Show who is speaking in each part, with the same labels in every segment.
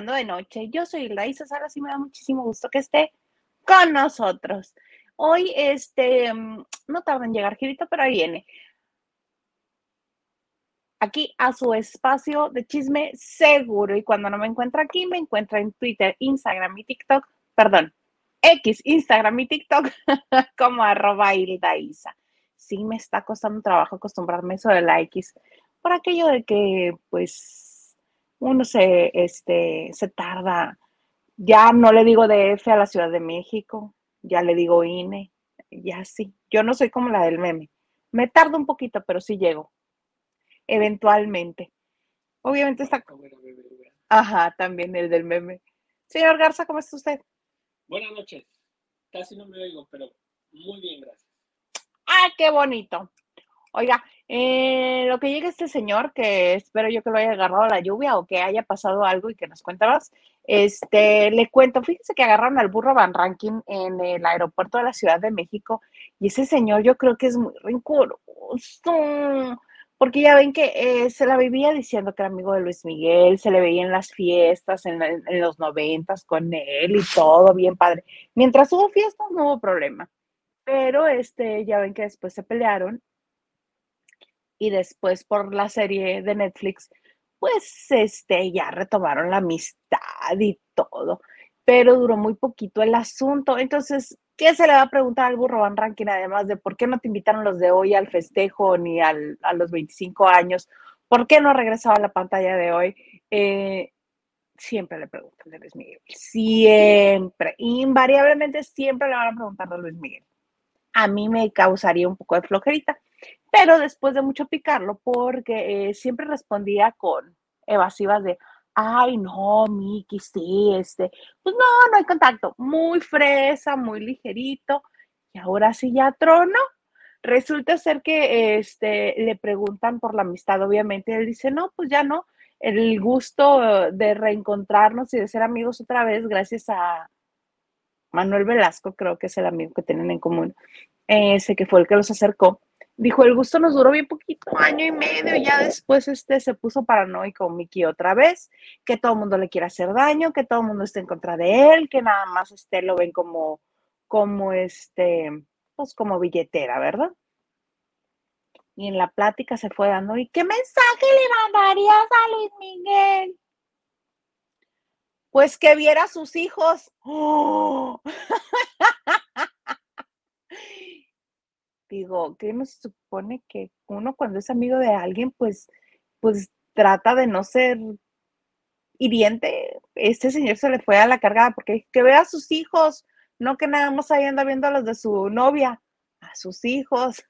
Speaker 1: De Noche. Yo soy Laisa Salas y me da muchísimo gusto que esté con nosotros. Hoy, este, mm, no tarda en llegar Girito, pero ahí viene. Aquí a su espacio de chisme seguro. Y cuando no me encuentra aquí, me encuentra en Twitter, Instagram y TikTok. Perdón, X, Instagram y TikTok como arroba Isa. Sí me está costando trabajo acostumbrarme eso de la X por aquello de que, pues, uno se, este, se tarda. Ya no le digo DF a la Ciudad de México, ya le digo INE, ya sí. Yo no soy como la del meme. Me tardo un poquito, pero sí llego. Eventualmente. Obviamente está. Ajá, también el del meme. Señor Garza, ¿cómo está usted?
Speaker 2: Buenas noches. Casi no me oigo, pero muy bien, gracias.
Speaker 1: ¡Ah, qué bonito! Oiga, eh, lo que llega este señor, que espero yo que lo haya agarrado la lluvia o que haya pasado algo y que nos cuentas, este, le cuento, fíjense que agarraron al burro Van Ranking en el aeropuerto de la Ciudad de México y ese señor yo creo que es muy rencoroso, porque ya ven que eh, se la vivía diciendo que era amigo de Luis Miguel, se le veía en las fiestas, en, en los noventas con él y todo, bien padre. Mientras hubo fiestas no hubo problema, pero este, ya ven que después se pelearon y después por la serie de Netflix, pues este, ya retomaron la amistad y todo, pero duró muy poquito el asunto. Entonces, ¿qué se le va a preguntar al burro Van Ranking además de por qué no te invitaron los de hoy al festejo ni al, a los 25 años? ¿Por qué no ha regresado a la pantalla de hoy? Eh, siempre le preguntan de Luis Miguel. Siempre, invariablemente siempre le van a preguntar de Luis Miguel. A mí me causaría un poco de flojerita pero después de mucho picarlo, porque eh, siempre respondía con evasivas de, ay, no, Miki, sí, este, pues no, no hay contacto, muy fresa, muy ligerito, y ahora sí ya trono. Resulta ser que este, le preguntan por la amistad, obviamente, y él dice, no, pues ya no, el gusto de reencontrarnos y de ser amigos otra vez, gracias a Manuel Velasco, creo que es el amigo que tienen en común, ese que fue el que los acercó dijo, el gusto nos duró bien poquito, año y medio, ya después este se puso paranoico Mickey otra vez, que todo el mundo le quiere hacer daño, que todo el mundo está en contra de él, que nada más este lo ven como, como este, pues como billetera, ¿verdad? Y en la plática se fue dando, ¿y qué mensaje le mandarías a Luis Miguel? Pues que viera a sus hijos. ¡Oh! digo, ¿qué nos supone que uno cuando es amigo de alguien, pues, pues trata de no ser hiriente? Este señor se le fue a la cargada porque que vea a sus hijos, no que nada más ahí anda viendo a los de su novia, a sus hijos.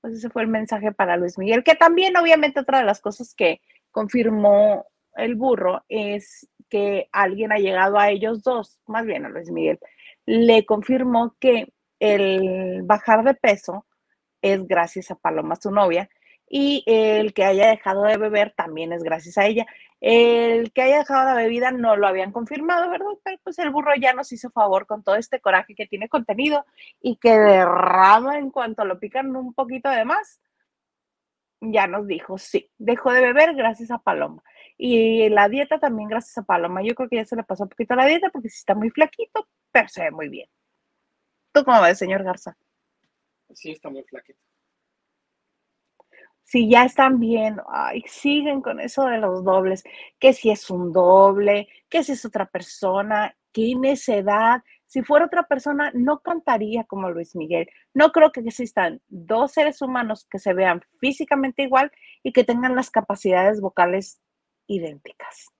Speaker 1: Pues ese fue el mensaje para Luis Miguel, que también obviamente otra de las cosas que confirmó el burro es que alguien ha llegado a ellos dos, más bien a Luis Miguel, le confirmó que el bajar de peso es gracias a Paloma, su novia, y el que haya dejado de beber también es gracias a ella. El que haya dejado la bebida no lo habían confirmado, ¿verdad? Pero pues el burro ya nos hizo favor con todo este coraje que tiene contenido y que derrama en cuanto lo pican un poquito de más. Ya nos dijo, sí, dejó de beber gracias a Paloma. Y la dieta también gracias a Paloma. Yo creo que ya se le pasó un poquito la dieta porque sí está muy flaquito, pero se ve muy bien. ¿Tú cómo ves, señor Garza?
Speaker 2: Sí, está muy flaquito.
Speaker 1: Si ya están bien, ay, siguen con eso de los dobles, que si es un doble, que si es otra persona, qué necedad. Si fuera otra persona, no cantaría como Luis Miguel. No creo que existan dos seres humanos que se vean físicamente igual y que tengan las capacidades vocales idénticas.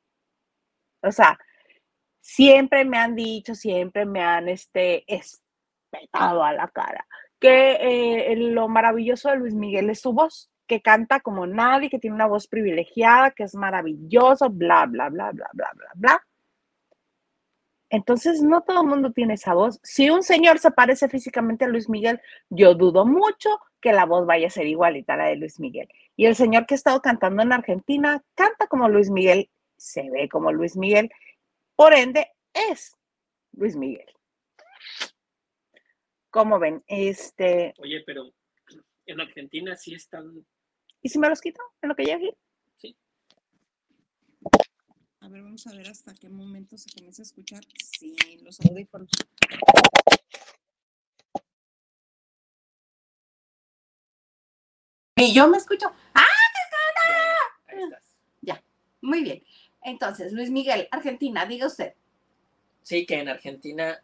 Speaker 1: O sea, siempre me han dicho, siempre me han este, petado a la cara. Que eh, lo maravilloso de Luis Miguel es su voz, que canta como nadie, que tiene una voz privilegiada, que es maravilloso, bla, bla, bla, bla, bla, bla, bla. Entonces, no todo el mundo tiene esa voz. Si un señor se parece físicamente a Luis Miguel, yo dudo mucho que la voz vaya a ser igualita a la de Luis Miguel. Y el señor que ha estado cantando en Argentina canta como Luis Miguel, se ve como Luis Miguel, por ende es Luis Miguel. ¿Cómo ven? Este.
Speaker 2: Oye, pero en Argentina sí están.
Speaker 1: ¿Y si me los quito en lo que llegue?
Speaker 2: Sí.
Speaker 1: A ver, vamos a ver hasta qué momento se comienza a escuchar sin los audífonos. Y yo me escucho. ¡Ah, qué
Speaker 2: Ahí estás.
Speaker 1: Ya, muy bien. Entonces, Luis Miguel, Argentina, diga usted.
Speaker 2: Sí, que en Argentina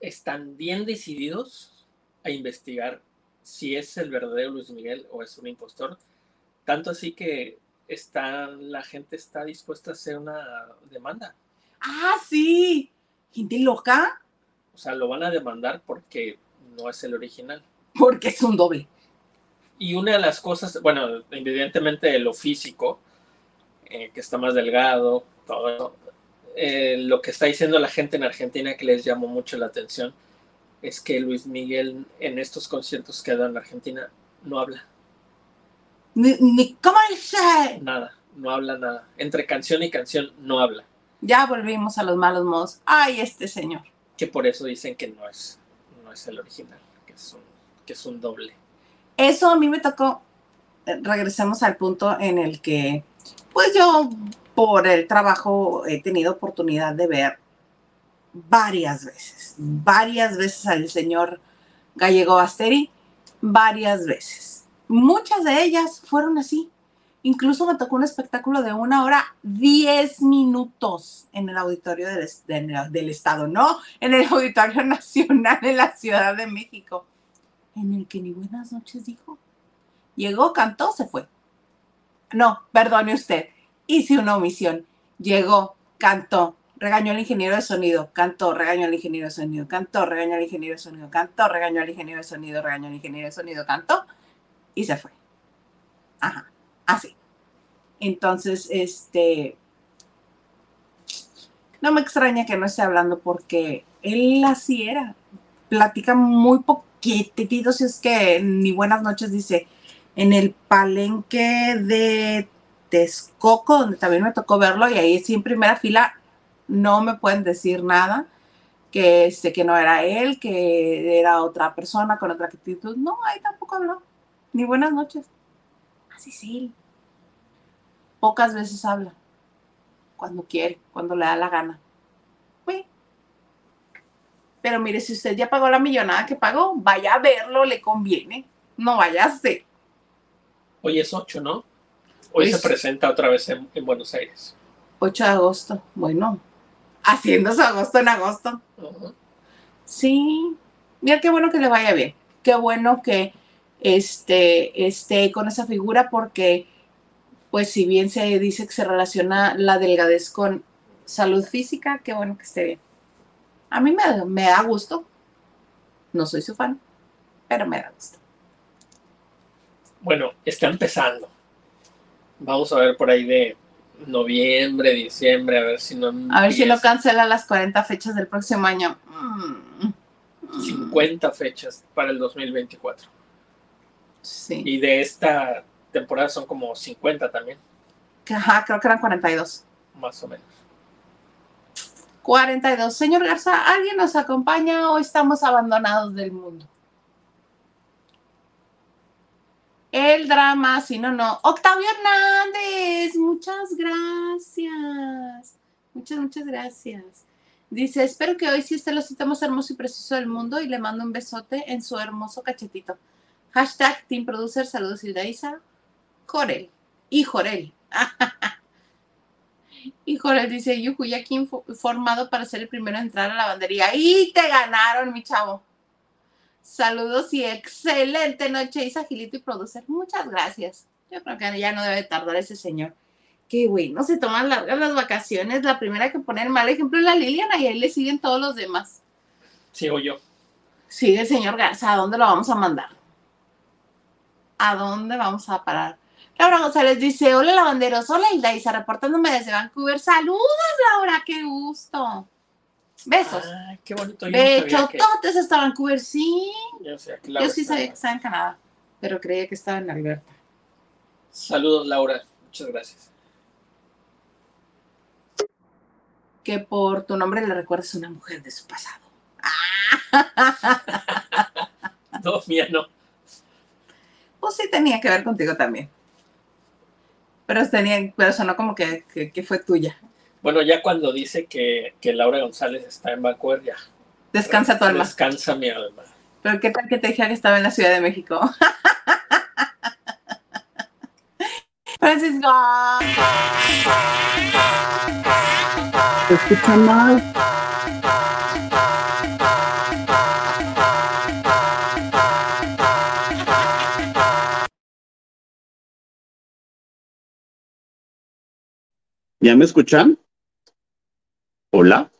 Speaker 2: están bien decididos a investigar si es el verdadero Luis Miguel o es un impostor. Tanto así que está, la gente está dispuesta a hacer una demanda.
Speaker 1: Ah, sí. Gente loca,
Speaker 2: O sea, lo van a demandar porque no es el original.
Speaker 1: porque es un doble.
Speaker 2: Y una de las cosas, bueno, evidentemente lo físico, eh, que está más delgado, todo eso, eh, lo que está diciendo la gente en Argentina que les llamó mucho la atención es que Luis Miguel en estos conciertos que ha dado en Argentina no habla
Speaker 1: Ni, ni- ¿Cómo dice?
Speaker 2: nada, no habla nada. Entre canción y canción no habla,
Speaker 1: Ya volvimos a los malos modos. Ay, este señor.
Speaker 2: que por eso dicen que no es, no es el original, que es un, que es un doble.
Speaker 1: Eso a mí me tocó. eh, Regresemos al punto en el que, pues yo, por el trabajo, he tenido oportunidad de ver varias veces, varias veces al señor Gallego Basteri, varias veces. Muchas de ellas fueron así. Incluso me tocó un espectáculo de una hora, diez minutos en el auditorio del- del Estado, no, en el Auditorio Nacional de la Ciudad de México en el que ni buenas noches dijo. Llegó, cantó, se fue. No, perdone usted, hice una omisión. Llegó, cantó, regañó al ingeniero de sonido, cantó, regañó al ingeniero de sonido, cantó, regañó al ingeniero de sonido, cantó, regañó al ingeniero de sonido, regañó al ingeniero de sonido, cantó y se fue. Ajá, así. Entonces, este, no me extraña que no esté hablando porque él así era. Platica muy poquitito, si es que ni buenas noches dice. En el palenque de Texcoco, donde también me tocó verlo, y ahí sí en primera fila no me pueden decir nada, que, este, que no era él, que era otra persona con otra actitud. No, ahí tampoco habló. Ni buenas noches. Así sí. Pocas veces habla. Cuando quiere, cuando le da la gana. Pues, pero mire, si usted ya pagó la millonada que pagó, vaya a verlo, le conviene. No vaya a ser.
Speaker 2: Hoy es 8, ¿no? Hoy se
Speaker 1: es-
Speaker 2: presenta otra vez en, en Buenos Aires.
Speaker 1: 8 de agosto. Bueno, haciendo su agosto en agosto. Sí. Mira qué bueno que le vaya bien. Qué bueno que este, esté con esa figura porque, pues si bien se dice que se relaciona la delgadez con salud física, qué bueno que esté bien. A mí me, me da gusto. No soy su fan, pero me da gusto.
Speaker 2: Bueno, está empezando. Vamos a ver por ahí de noviembre, diciembre, a ver si no.
Speaker 1: A ver si no
Speaker 2: empieza.
Speaker 1: cancela las 40 fechas del próximo año. Mm.
Speaker 2: 50 fechas para el 2024.
Speaker 1: Sí.
Speaker 2: Y de esta temporada son como 50 también,
Speaker 1: Ajá, creo que eran 42.
Speaker 2: más o menos.
Speaker 1: 42. Señor Garza, ¿alguien nos acompaña o estamos abandonados del mundo? El drama, si no, no. Octavio Hernández, muchas gracias. Muchas, muchas gracias. Dice, espero que hoy sí esté lo más hermoso y preciso del mundo y le mando un besote en su hermoso cachetito. Hashtag Team Producer, saludos Hilda Isa. Jorel. Y Jorel. Y Jorel dice, Yuju, ya aquí formado para ser el primero a entrar a la lavandería. Y te ganaron, mi chavo. Saludos y excelente noche, Isa Gilito y producer. Muchas gracias. Yo creo que ya no debe tardar ese señor. Qué güey, no se toman largas las vacaciones. La primera que pone el mal ejemplo es la Liliana y ahí le siguen todos los demás.
Speaker 2: Sigo yo.
Speaker 1: Sí, el señor Garza, ¿a dónde lo vamos a mandar? ¿A dónde vamos a parar? Laura González dice, hola lavanderos, hola Hilda Isa, reportándome desde Vancouver. Saludos, Laura, qué gusto. Besos.
Speaker 2: Ah, qué bonito. Yo no sabía
Speaker 1: Besos,
Speaker 2: que,
Speaker 1: totes hasta Vancouver, sí.
Speaker 2: yo no
Speaker 1: sí sabía que estaba en Canadá, pero creía que estaba en Alberta.
Speaker 2: Saludos, Laura. Muchas gracias.
Speaker 1: Que por tu nombre le recuerdas a una mujer de su pasado.
Speaker 2: No, mía no.
Speaker 1: Pues sí tenía que ver contigo también. Pero tenía, pero sonó como que, que- que fue tuya.
Speaker 2: Bueno, ya cuando dice que, que Laura González está en Vancouver, ya.
Speaker 1: Descansa tu alma.
Speaker 2: Descansa mi alma.
Speaker 1: Pero qué tal que te dije que estaba en la Ciudad de México. Francisco.
Speaker 3: Se escucha mal. ¿Ya me escuchan? Hola.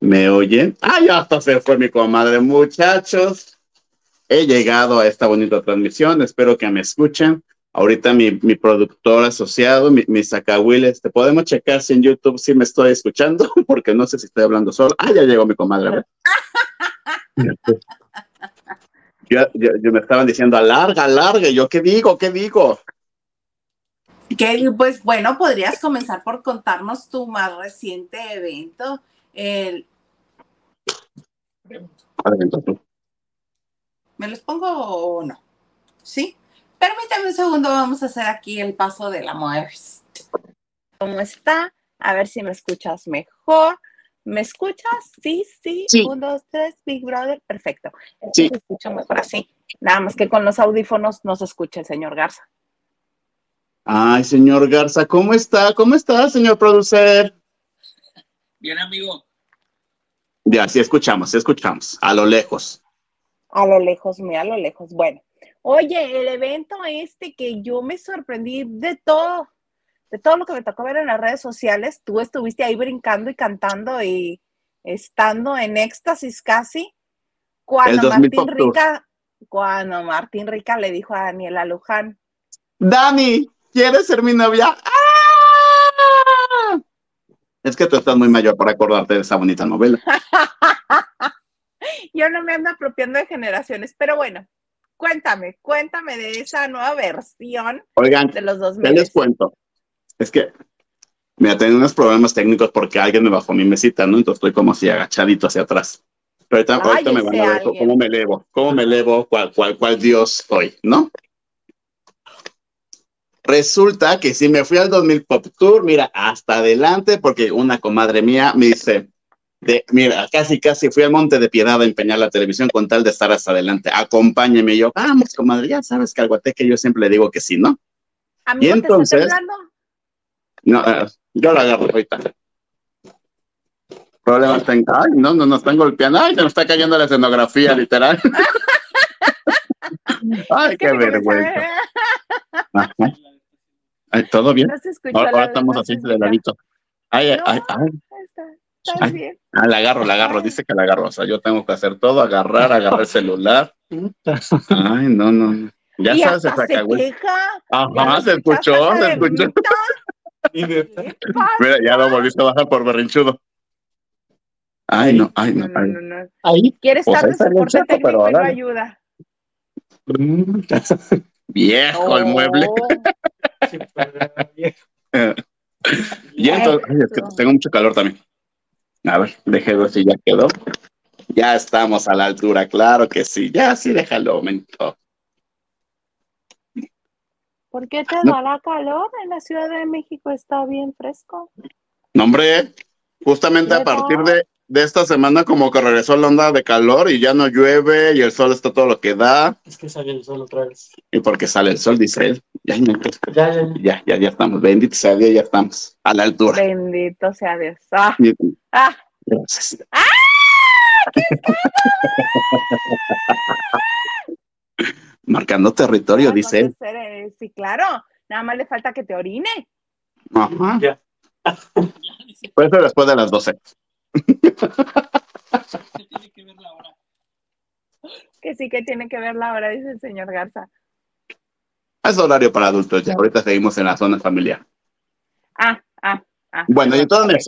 Speaker 3: ¿Me oyen? Ah, ya hasta se fue mi comadre, muchachos. He llegado a esta bonita transmisión, espero que me escuchen. Ahorita mi, mi productor asociado, mi, mi sacahuiles, te podemos checar si en YouTube sí me estoy escuchando, porque no sé si estoy hablando solo. Ah, ya llegó mi comadre. Yo, yo, yo me estaban diciendo, alarga, alarga. Yo, ¿qué digo? ¿Qué digo?
Speaker 1: Que, pues bueno, podrías comenzar por contarnos tu más reciente evento. El... ¿Me los pongo o no? ¿Sí? Permítame un segundo, vamos a hacer aquí el paso de la muerte. ¿Cómo está? A ver si me escuchas mejor. ¿Me escuchas? Sí, sí.
Speaker 3: Sí.
Speaker 1: Un, dos, tres, Big Brother. Perfecto.
Speaker 3: Sí.
Speaker 1: Se escucha mejor así. Nada más que con los audífonos no se escucha el señor Garza.
Speaker 3: Ay, señor Garza, ¿cómo está? ¿Cómo está, señor producer?
Speaker 2: Bien, amigo.
Speaker 3: Ya, sí escuchamos, sí escuchamos, a lo lejos.
Speaker 1: A lo lejos, muy a lo lejos. Bueno, oye, el evento este que yo me sorprendí de todo, de todo lo que me tocó ver en las redes sociales. Tú estuviste ahí brincando y cantando y estando en éxtasis casi. Cuando
Speaker 3: 2000
Speaker 1: Martín. Rica, cuando Martín Rica le dijo a Daniela Luján,
Speaker 3: Dani, ¿quieres ser mi novia? ¡Ah! Es que tú estás muy mayor para acordarte de esa bonita novela.
Speaker 1: yo no me ando apropiando de generaciones, pero bueno, cuéntame, cuéntame de esa nueva versión
Speaker 3: Oigan,
Speaker 1: de los
Speaker 3: ¿qué
Speaker 1: 2000.
Speaker 3: les cuento? Es que, mira, tengo unos problemas técnicos porque alguien me bajó mi mesita, ¿no? Entonces estoy como así agachadito hacia atrás. Pero ahorita,
Speaker 1: Ay,
Speaker 3: ahorita me van a ver
Speaker 1: alguien.
Speaker 3: cómo me elevo, cómo me elevo, cuál, cuál, cuál Dios soy, ¿no? Resulta que si me fui al 2000 Pop Tour, mira, hasta adelante, porque una comadre mía me dice, de, mira, casi, casi fui al Monte de Piedad a empeñar la televisión con tal de estar hasta adelante. Acompáñeme. Y yo, vamos, comadre, ya sabes que al guateque yo siempre le digo que sí, ¿no?
Speaker 1: Amigo,
Speaker 3: Y
Speaker 1: ¿te está
Speaker 3: entonces-? No, eh, yo lo agarro ahorita. Problemas tengo. Ay, no, no, nos están golpeando. Ay, se nos está cayendo la escenografía, literal. Ay, qué vergüenza. Ay, ¿Todo bien?
Speaker 1: No
Speaker 3: Ahora, estamos
Speaker 1: no
Speaker 3: así de ladito. Ay, ay,
Speaker 1: No.
Speaker 3: ay, ay.
Speaker 1: Está, bien.
Speaker 3: Ah, la agarro, la agarro. Dice que la agarro. O sea, yo tengo que hacer todo, agarrar, agarrar el celular. Ay, no, no. Ya
Speaker 1: y
Speaker 3: sabes, se
Speaker 1: hasta se
Speaker 3: saca, güey.
Speaker 1: queja.
Speaker 3: Ajá,
Speaker 1: ¿Ya
Speaker 3: se escuchó, se escuchó. Mira, ya lo volviste a bajar por berrinchudo. Ay, no, ay, no.
Speaker 1: No, no,
Speaker 3: ay.
Speaker 1: no, no.
Speaker 3: Ahí.
Speaker 1: Quiere
Speaker 3: Pues
Speaker 1: estar de soporte técnico
Speaker 3: pero
Speaker 1: y no ayuda.
Speaker 3: Viejo el mueble.
Speaker 1: Oh,
Speaker 3: Y entonces, ay, es que
Speaker 1: Eso.
Speaker 3: tengo mucho calor también. A ver, ver si ya quedó. Ya estamos a la altura, claro que sí. Ya sí, déjalo, aumento.
Speaker 1: ¿Por qué te
Speaker 3: No.
Speaker 1: da la calor? En la Ciudad de México está bien fresco.
Speaker 3: No, hombre, justamente a partir de, de esta semana como que regresó la onda de calor y ya no llueve y el sol está todo lo que da.
Speaker 4: Es que sale el sol otra vez.
Speaker 3: Y porque sale el sol, dice él. Ya, no,
Speaker 4: Ya, ya,
Speaker 3: ya, ya, ya estamos. Bendito sea Dios, ya estamos a la altura.
Speaker 1: Bendito sea Dios. Ah,
Speaker 3: Y-
Speaker 1: ah,
Speaker 3: Gracias. Marcando territorio,
Speaker 1: no
Speaker 3: dice él.
Speaker 1: puede ser, eh, Sí, claro. Nada más le falta que te orine.
Speaker 3: Ajá.
Speaker 4: ya.
Speaker 3: Por eso después de las 12.
Speaker 2: ¿Qué tiene que ver la hora?
Speaker 1: Que sí que tiene que ver la hora, dice el señor Garza.
Speaker 3: Es horario para adultos ya. Ahorita seguimos en la zona familiar.
Speaker 1: Ah, ah, ah.
Speaker 3: Bueno, y entonces.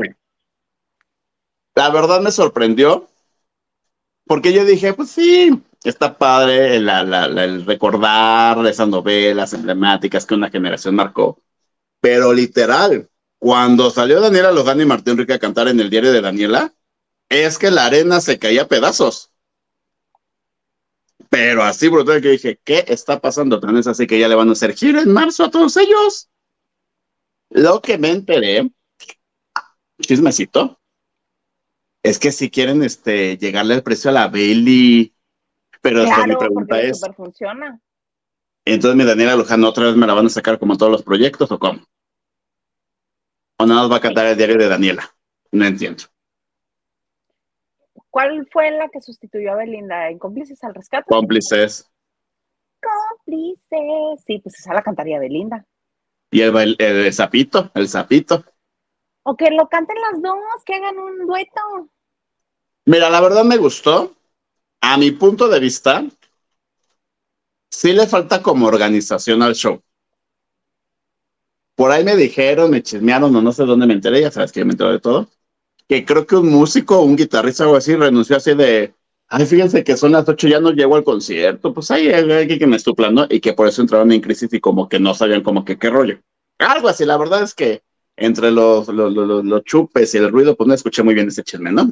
Speaker 3: La verdad me sorprendió. Porque yo dije, pues sí, está padre la- la- el recordar esas novelas emblemáticas que una generación marcó. Pero literal, cuando salió Daniela Loján y Martín Rica a cantar en el diario de Daniela, es que la arena se caía a pedazos. Pero así brutal que dije, ¿qué está pasando? Tan es así que ya le van a hacer gira en marzo a todos ellos. Lo que me enteré chismecito. Es que si quieren este, llegarle al precio a la Bailey, pero después mi pregunta es,
Speaker 1: funciona.
Speaker 3: entonces mi Daniela Luján otra vez me la van a sacar como todos los proyectos o cómo? ¿O nada más va a cantar el diario de Daniela? No entiendo.
Speaker 1: ¿Cuál fue la que sustituyó a Belinda? ¿En Cómplices al Rescate?
Speaker 3: Cómplices.
Speaker 1: Cómplices. Sí, pues esa la cantaría Belinda.
Speaker 3: Y el, el, sapito, el sapito.
Speaker 1: O que lo canten las dos, que hagan un dueto.
Speaker 3: Mira, la verdad me gustó. A mi punto de vista, sí le falta como organización al show. Por ahí me dijeron, me chismearon o no sé dónde me enteré, ya sabes que me entero de todo, que creo que un músico, un guitarrista o algo así renunció así de, ay, fíjense que son las ocho, ya no llego al concierto, pues ahí hay alguien que me estuplando y que por eso entraron en crisis y como que no sabían como que qué rollo. Algo así, la verdad es que entre los, los, los, chupes y el ruido, pues no escuché muy bien ese chisme, ¿no?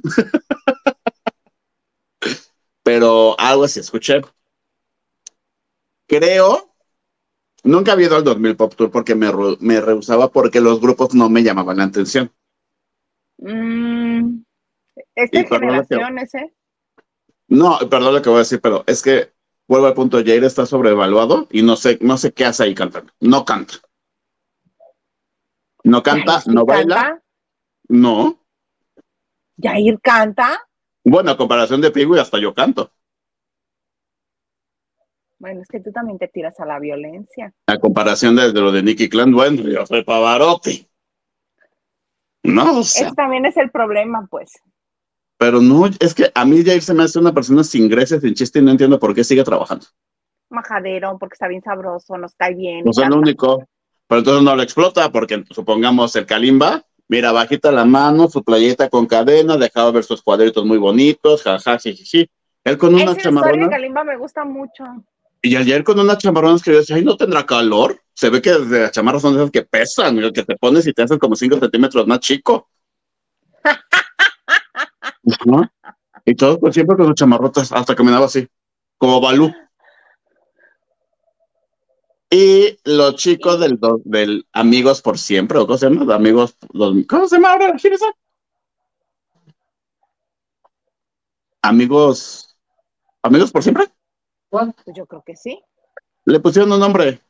Speaker 3: Pero algo así escuché. Creo, nunca había ido al 2000 Pop Tour porque me, me rehusaba porque los grupos no me llamaban la atención.
Speaker 1: Mm, ¿Esta generación ese?
Speaker 3: No, perdón lo que voy a decir, pero es que vuelvo al punto, Jair está sobrevaluado y no sé, no sé qué hace ahí cantando. No canta. No canta, no baila. No.
Speaker 1: Jair canta.
Speaker 3: Bueno, a comparación de Pigu, hasta yo canto.
Speaker 1: Bueno, es que tú también te tiras a la violencia.
Speaker 3: A comparación de, lo de Nicky Clan, bueno, yo soy Pavarotti. No, o sea.
Speaker 1: también es el problema, pues.
Speaker 3: Pero no, es que a mí Jair se me hace una persona sin gracia, sin chiste y no entiendo por qué sigue trabajando.
Speaker 1: Majadero, porque está bien sabroso, nos cae bien.
Speaker 3: No es lo único. Pero entonces no lo explota porque supongamos el Kalimba, mira, bajita la mano, su playeta con cadena, dejaba ver sus cuadritos muy bonitos, jaja, jiji. Él con una chamarrona.
Speaker 1: El Kalimba me gusta mucho.
Speaker 3: Y ayer con una chamarrona que yo decía, ay, no tendrá calor. Se ve que desde las chamarras son esas que pesan, el que te pones y te hacen como 5 centímetros más chico. Y todo pues, siempre con sus chamarrotas, hasta daba así, como Balú. Y los chicos del, del Amigos por Siempre, ¿o cómo se llama? Amigos, ¿Cómo se llama ahora? Amigos. ¿Amigos por siempre?
Speaker 1: Pues yo creo que sí.
Speaker 3: Le pusieron un nombre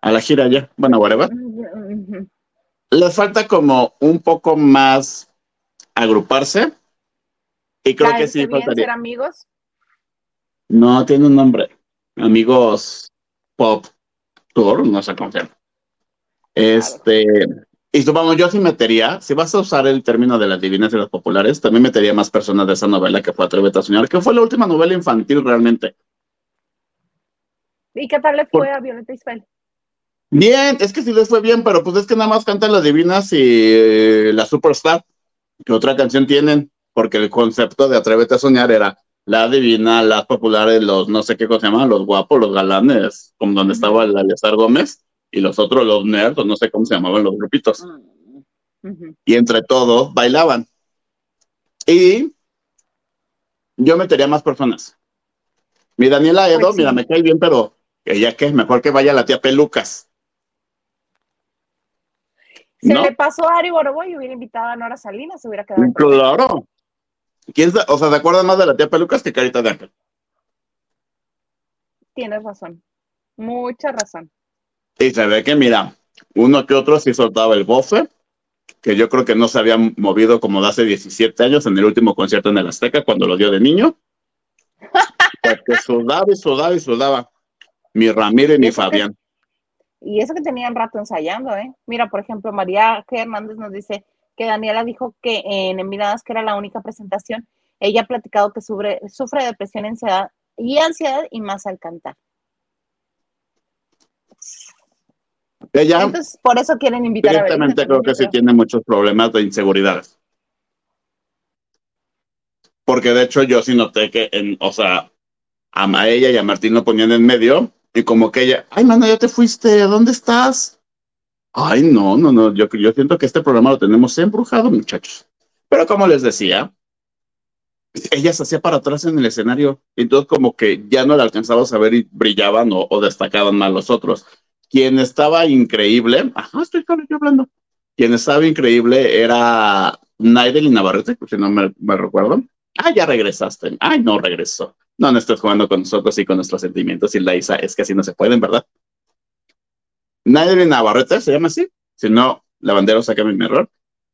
Speaker 3: a la gira ya. Bueno, whatever. Les falta como un poco más agruparse. Y creo que sí
Speaker 1: faltaría. ser amigos?
Speaker 3: No, tiene un nombre. Amigos Pop Tour, no sé cómo se llama. Este, y vamos, yo sí metería, si vas a usar el término de las divinas y las populares, también metería más personas de esa novela que fue Atrévete a Soñar, que fue la última novela infantil realmente.
Speaker 1: ¿Y qué tal le fue a Violeta Isfel?
Speaker 3: Bien, es que sí les fue bien, pero pues es que nada más cantan las divinas y eh, la Superstar, que otra canción tienen, porque el concepto de Atrévete a Soñar era la divina, las populares, los no sé qué cosa se llaman, los guapos, los galanes, como donde estaba el Alessar Gómez, y los otros, los nerds, no sé cómo se llamaban los grupitos. Y entre todos bailaban. Y yo metería más personas. Mi Daniela Edo, pues mira, me cae bien, pero ella que es mejor que vaya la tía Pelucas.
Speaker 1: Se le pasó a Ari Borobo y hubiera invitado a Nora Salinas, se hubiera quedado.
Speaker 3: Claro. ¿Quién o sea, ¿se acuerdan más de la tía Pelucas que Carita de Ángel?
Speaker 1: Tienes razón. Mucha razón.
Speaker 3: Y se ve que, mira, uno que otro sí soltaba el bofe, que yo creo que no se había movido como de hace 17 años en el último concierto en el Azteca, cuando lo dio de niño. Porque sudaba y sudaba y sudaba. Mi Ramiro y mi Fabián.
Speaker 1: y eso que tenían rato ensayando, ¿eh? Mira, por ejemplo, María G. Hernández nos dice, que Daniela dijo que en Envidadas, que era la única presentación, ella ha platicado que sufre, sufre depresión ansiedad, y ansiedad y más al cantar.
Speaker 3: Ella,
Speaker 1: Entonces, por eso quieren invitar
Speaker 3: a creo que sí tiene muchos problemas de inseguridad. Porque de hecho yo sí noté que, en, o sea, a ella y a Martín lo ponían en medio y como que ella, ay, mano, ya te fuiste, ¿dónde estás? Ay, no, no, no, yo, yo siento que este programa lo tenemos embrujado, muchachos. Pero como les decía, ella se hacía para atrás en el escenario, entonces como que ya no la alcanzaba a ver y brillaban o, destacaban más los otros. Quien estaba increíble, ajá, estoy yo hablando. quien estaba increíble era Naidelin Navarrete, si no me, recuerdo. Ah, ya regresaste. Ay, no regresó. No, no estás jugando con nosotros y con nuestros sentimientos y la Isa. Es que así no se pueden, ¿verdad? Naidelin Navarrete se llama así. Si no, Lavandero, sácame mi error.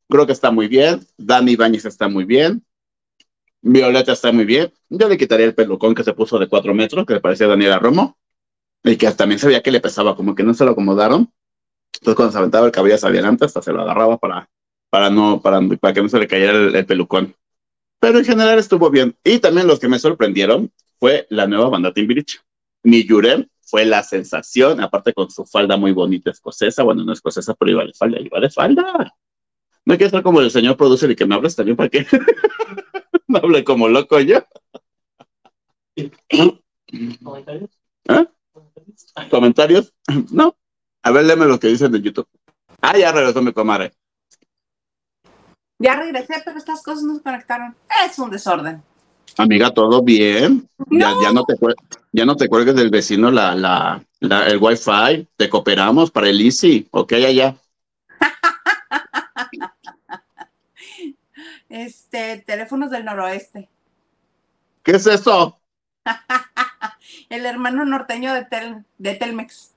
Speaker 3: Creo que está muy bien. Dani Bañez está muy bien. Violeta está muy bien. Yo le quitaría el pelucón que se puso de cuatro metros, que le parecía Daniela Romo. Y que también se veía que le pesaba, como que no se lo acomodaron. Entonces, cuando se aventaba el cabello hacia adelante, hasta se lo agarraba para, para, no, para, para que no se le cayera el, el pelucón. Pero en general estuvo bien. Y también los que me sorprendieron fue la nueva banda Timbiriche. Mi Yurem fue la sensación, aparte con su falda muy bonita escocesa. Bueno, no escocesa, pero iba de falda, iba de falda. No quiero estar como el señor producer y que me hables también para que no hable como loco yo.
Speaker 2: ¿Comentarios?
Speaker 3: ¿Eh? ¿Comentarios? No. A ver, léeme lo que dicen de YouTube. Ah, ya regresó mi comadre.
Speaker 1: Ya regresé, pero estas cosas no se conectaron. Es un desorden.
Speaker 3: Amiga, ¿todo bien? Ya,
Speaker 1: No.
Speaker 3: ya, no te, ya no te cuelgues del vecino la, la, la- el wifi. Te cooperamos para el Easy. Ok, ya.
Speaker 1: Este, teléfonos del noroeste.
Speaker 3: ¿Qué es eso?
Speaker 1: El hermano norteño de, Tel- de Telmex.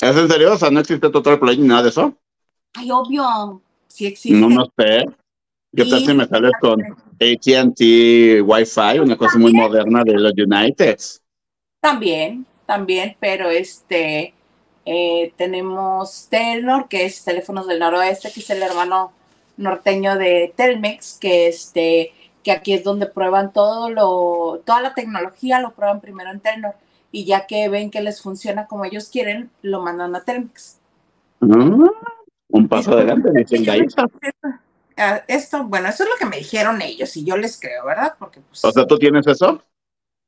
Speaker 3: ¿Es en serio? O sea, no existe Total Play ni nada de eso.
Speaker 1: Ay, obvio. Sí existe.
Speaker 3: No, no sé. ¿Qué tal
Speaker 1: Y-
Speaker 3: si me sales con ATT Wi-Fi, una cosa muy moderna de los United?
Speaker 1: También, también, pero este eh, tenemos Telnor, que es Teléfonos del Noroeste, que es el hermano norteño de Telmex, que este que aquí es donde prueban todo lo, toda la tecnología, lo prueban primero en Telnor, y ya que ven que les funciona como ellos quieren, lo mandan a Telmex.
Speaker 3: Ah, un paso adelante, dicen la Isa.
Speaker 1: Ah, Esto, bueno, eso es lo que me dijeron ellos, y yo les creo, ¿verdad? Porque pues
Speaker 3: O sea, ¿tú tienes eso?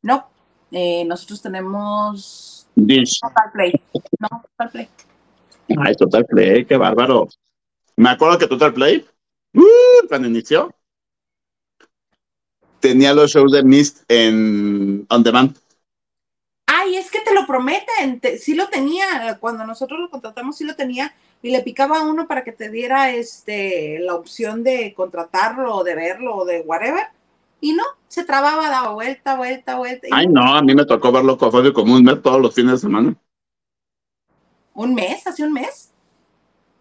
Speaker 1: no, eh, nosotros tenemos
Speaker 3: Dish.
Speaker 1: Total Play. No, Total Play.
Speaker 3: Ay, Total Play, qué bárbaro. Me acuerdo que Total Play, uh, cuando inició, tenía los shows de Mist en On Demand.
Speaker 1: Ay, es que te lo prometen, te- sí lo tenía, cuando nosotros lo contratamos sí lo tenía y le picaba a uno para que te diera este la opción de contratarlo o de verlo o de whatever y no, se trababa, daba vuelta, vuelta, vuelta.
Speaker 3: Ay, no, a mí me tocó verlo con Fabio como un mes todos los fines de semana.
Speaker 1: Un mes, hace un mes.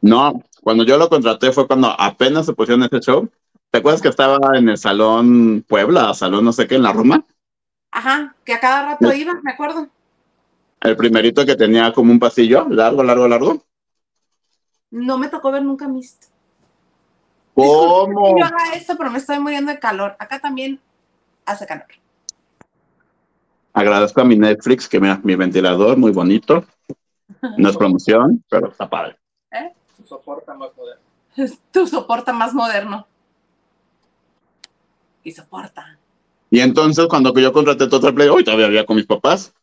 Speaker 3: No, cuando yo lo contraté fue cuando apenas se pusieron ese show. ¿Te acuerdas que estaba en el Salón Puebla, Salón no sé qué, en la Roma?
Speaker 1: Ajá, que a cada rato iba, me acuerdo.
Speaker 3: El primerito que tenía como un pasillo, largo, largo, largo.
Speaker 1: No me tocó ver nunca Mist.
Speaker 3: ¿Cómo?
Speaker 1: Yo haga esto, pero me estoy muriendo de calor. Acá también hace calor.
Speaker 3: Agradezco a mi Netflix que mira mi ventilador, muy bonito. No es promoción, pero está padre.
Speaker 2: Su soporta más moderno.
Speaker 1: Tú soporta más moderno. Y soporta.
Speaker 3: Y entonces cuando yo contraté Total Play, hoy todavía había con mis papás,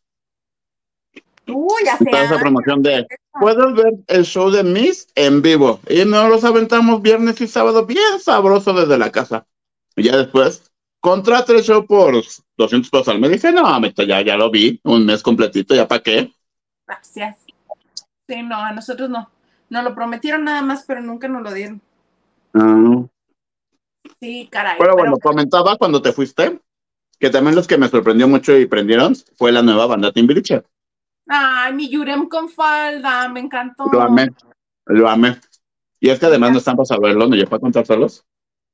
Speaker 1: Uy, ya sé.
Speaker 3: estaba esa promoción de, puedes ver el show de Miss en vivo. Y nos los aventamos viernes y sábado bien sabroso desde la casa. Y ya después, contraté el show por 200 pesos al mes. Dije, no, ya, ya lo vi, un mes completito, ¿ya para qué?
Speaker 1: Gracias. Sí, no, a nosotros no. Nos lo prometieron nada más, pero nunca nos lo dieron.
Speaker 3: Ah.
Speaker 1: Sí, caray.
Speaker 3: Pero
Speaker 1: pero-
Speaker 3: bueno, comentaba cuando te fuiste, que también los que me sorprendió mucho y prendieron fue la nueva banda Timbiriche.
Speaker 1: Ay, mi Yurem con falda, me encantó.
Speaker 3: Lo amé, lo amé. Y es que además no están para saberlo, no yo para contárselos,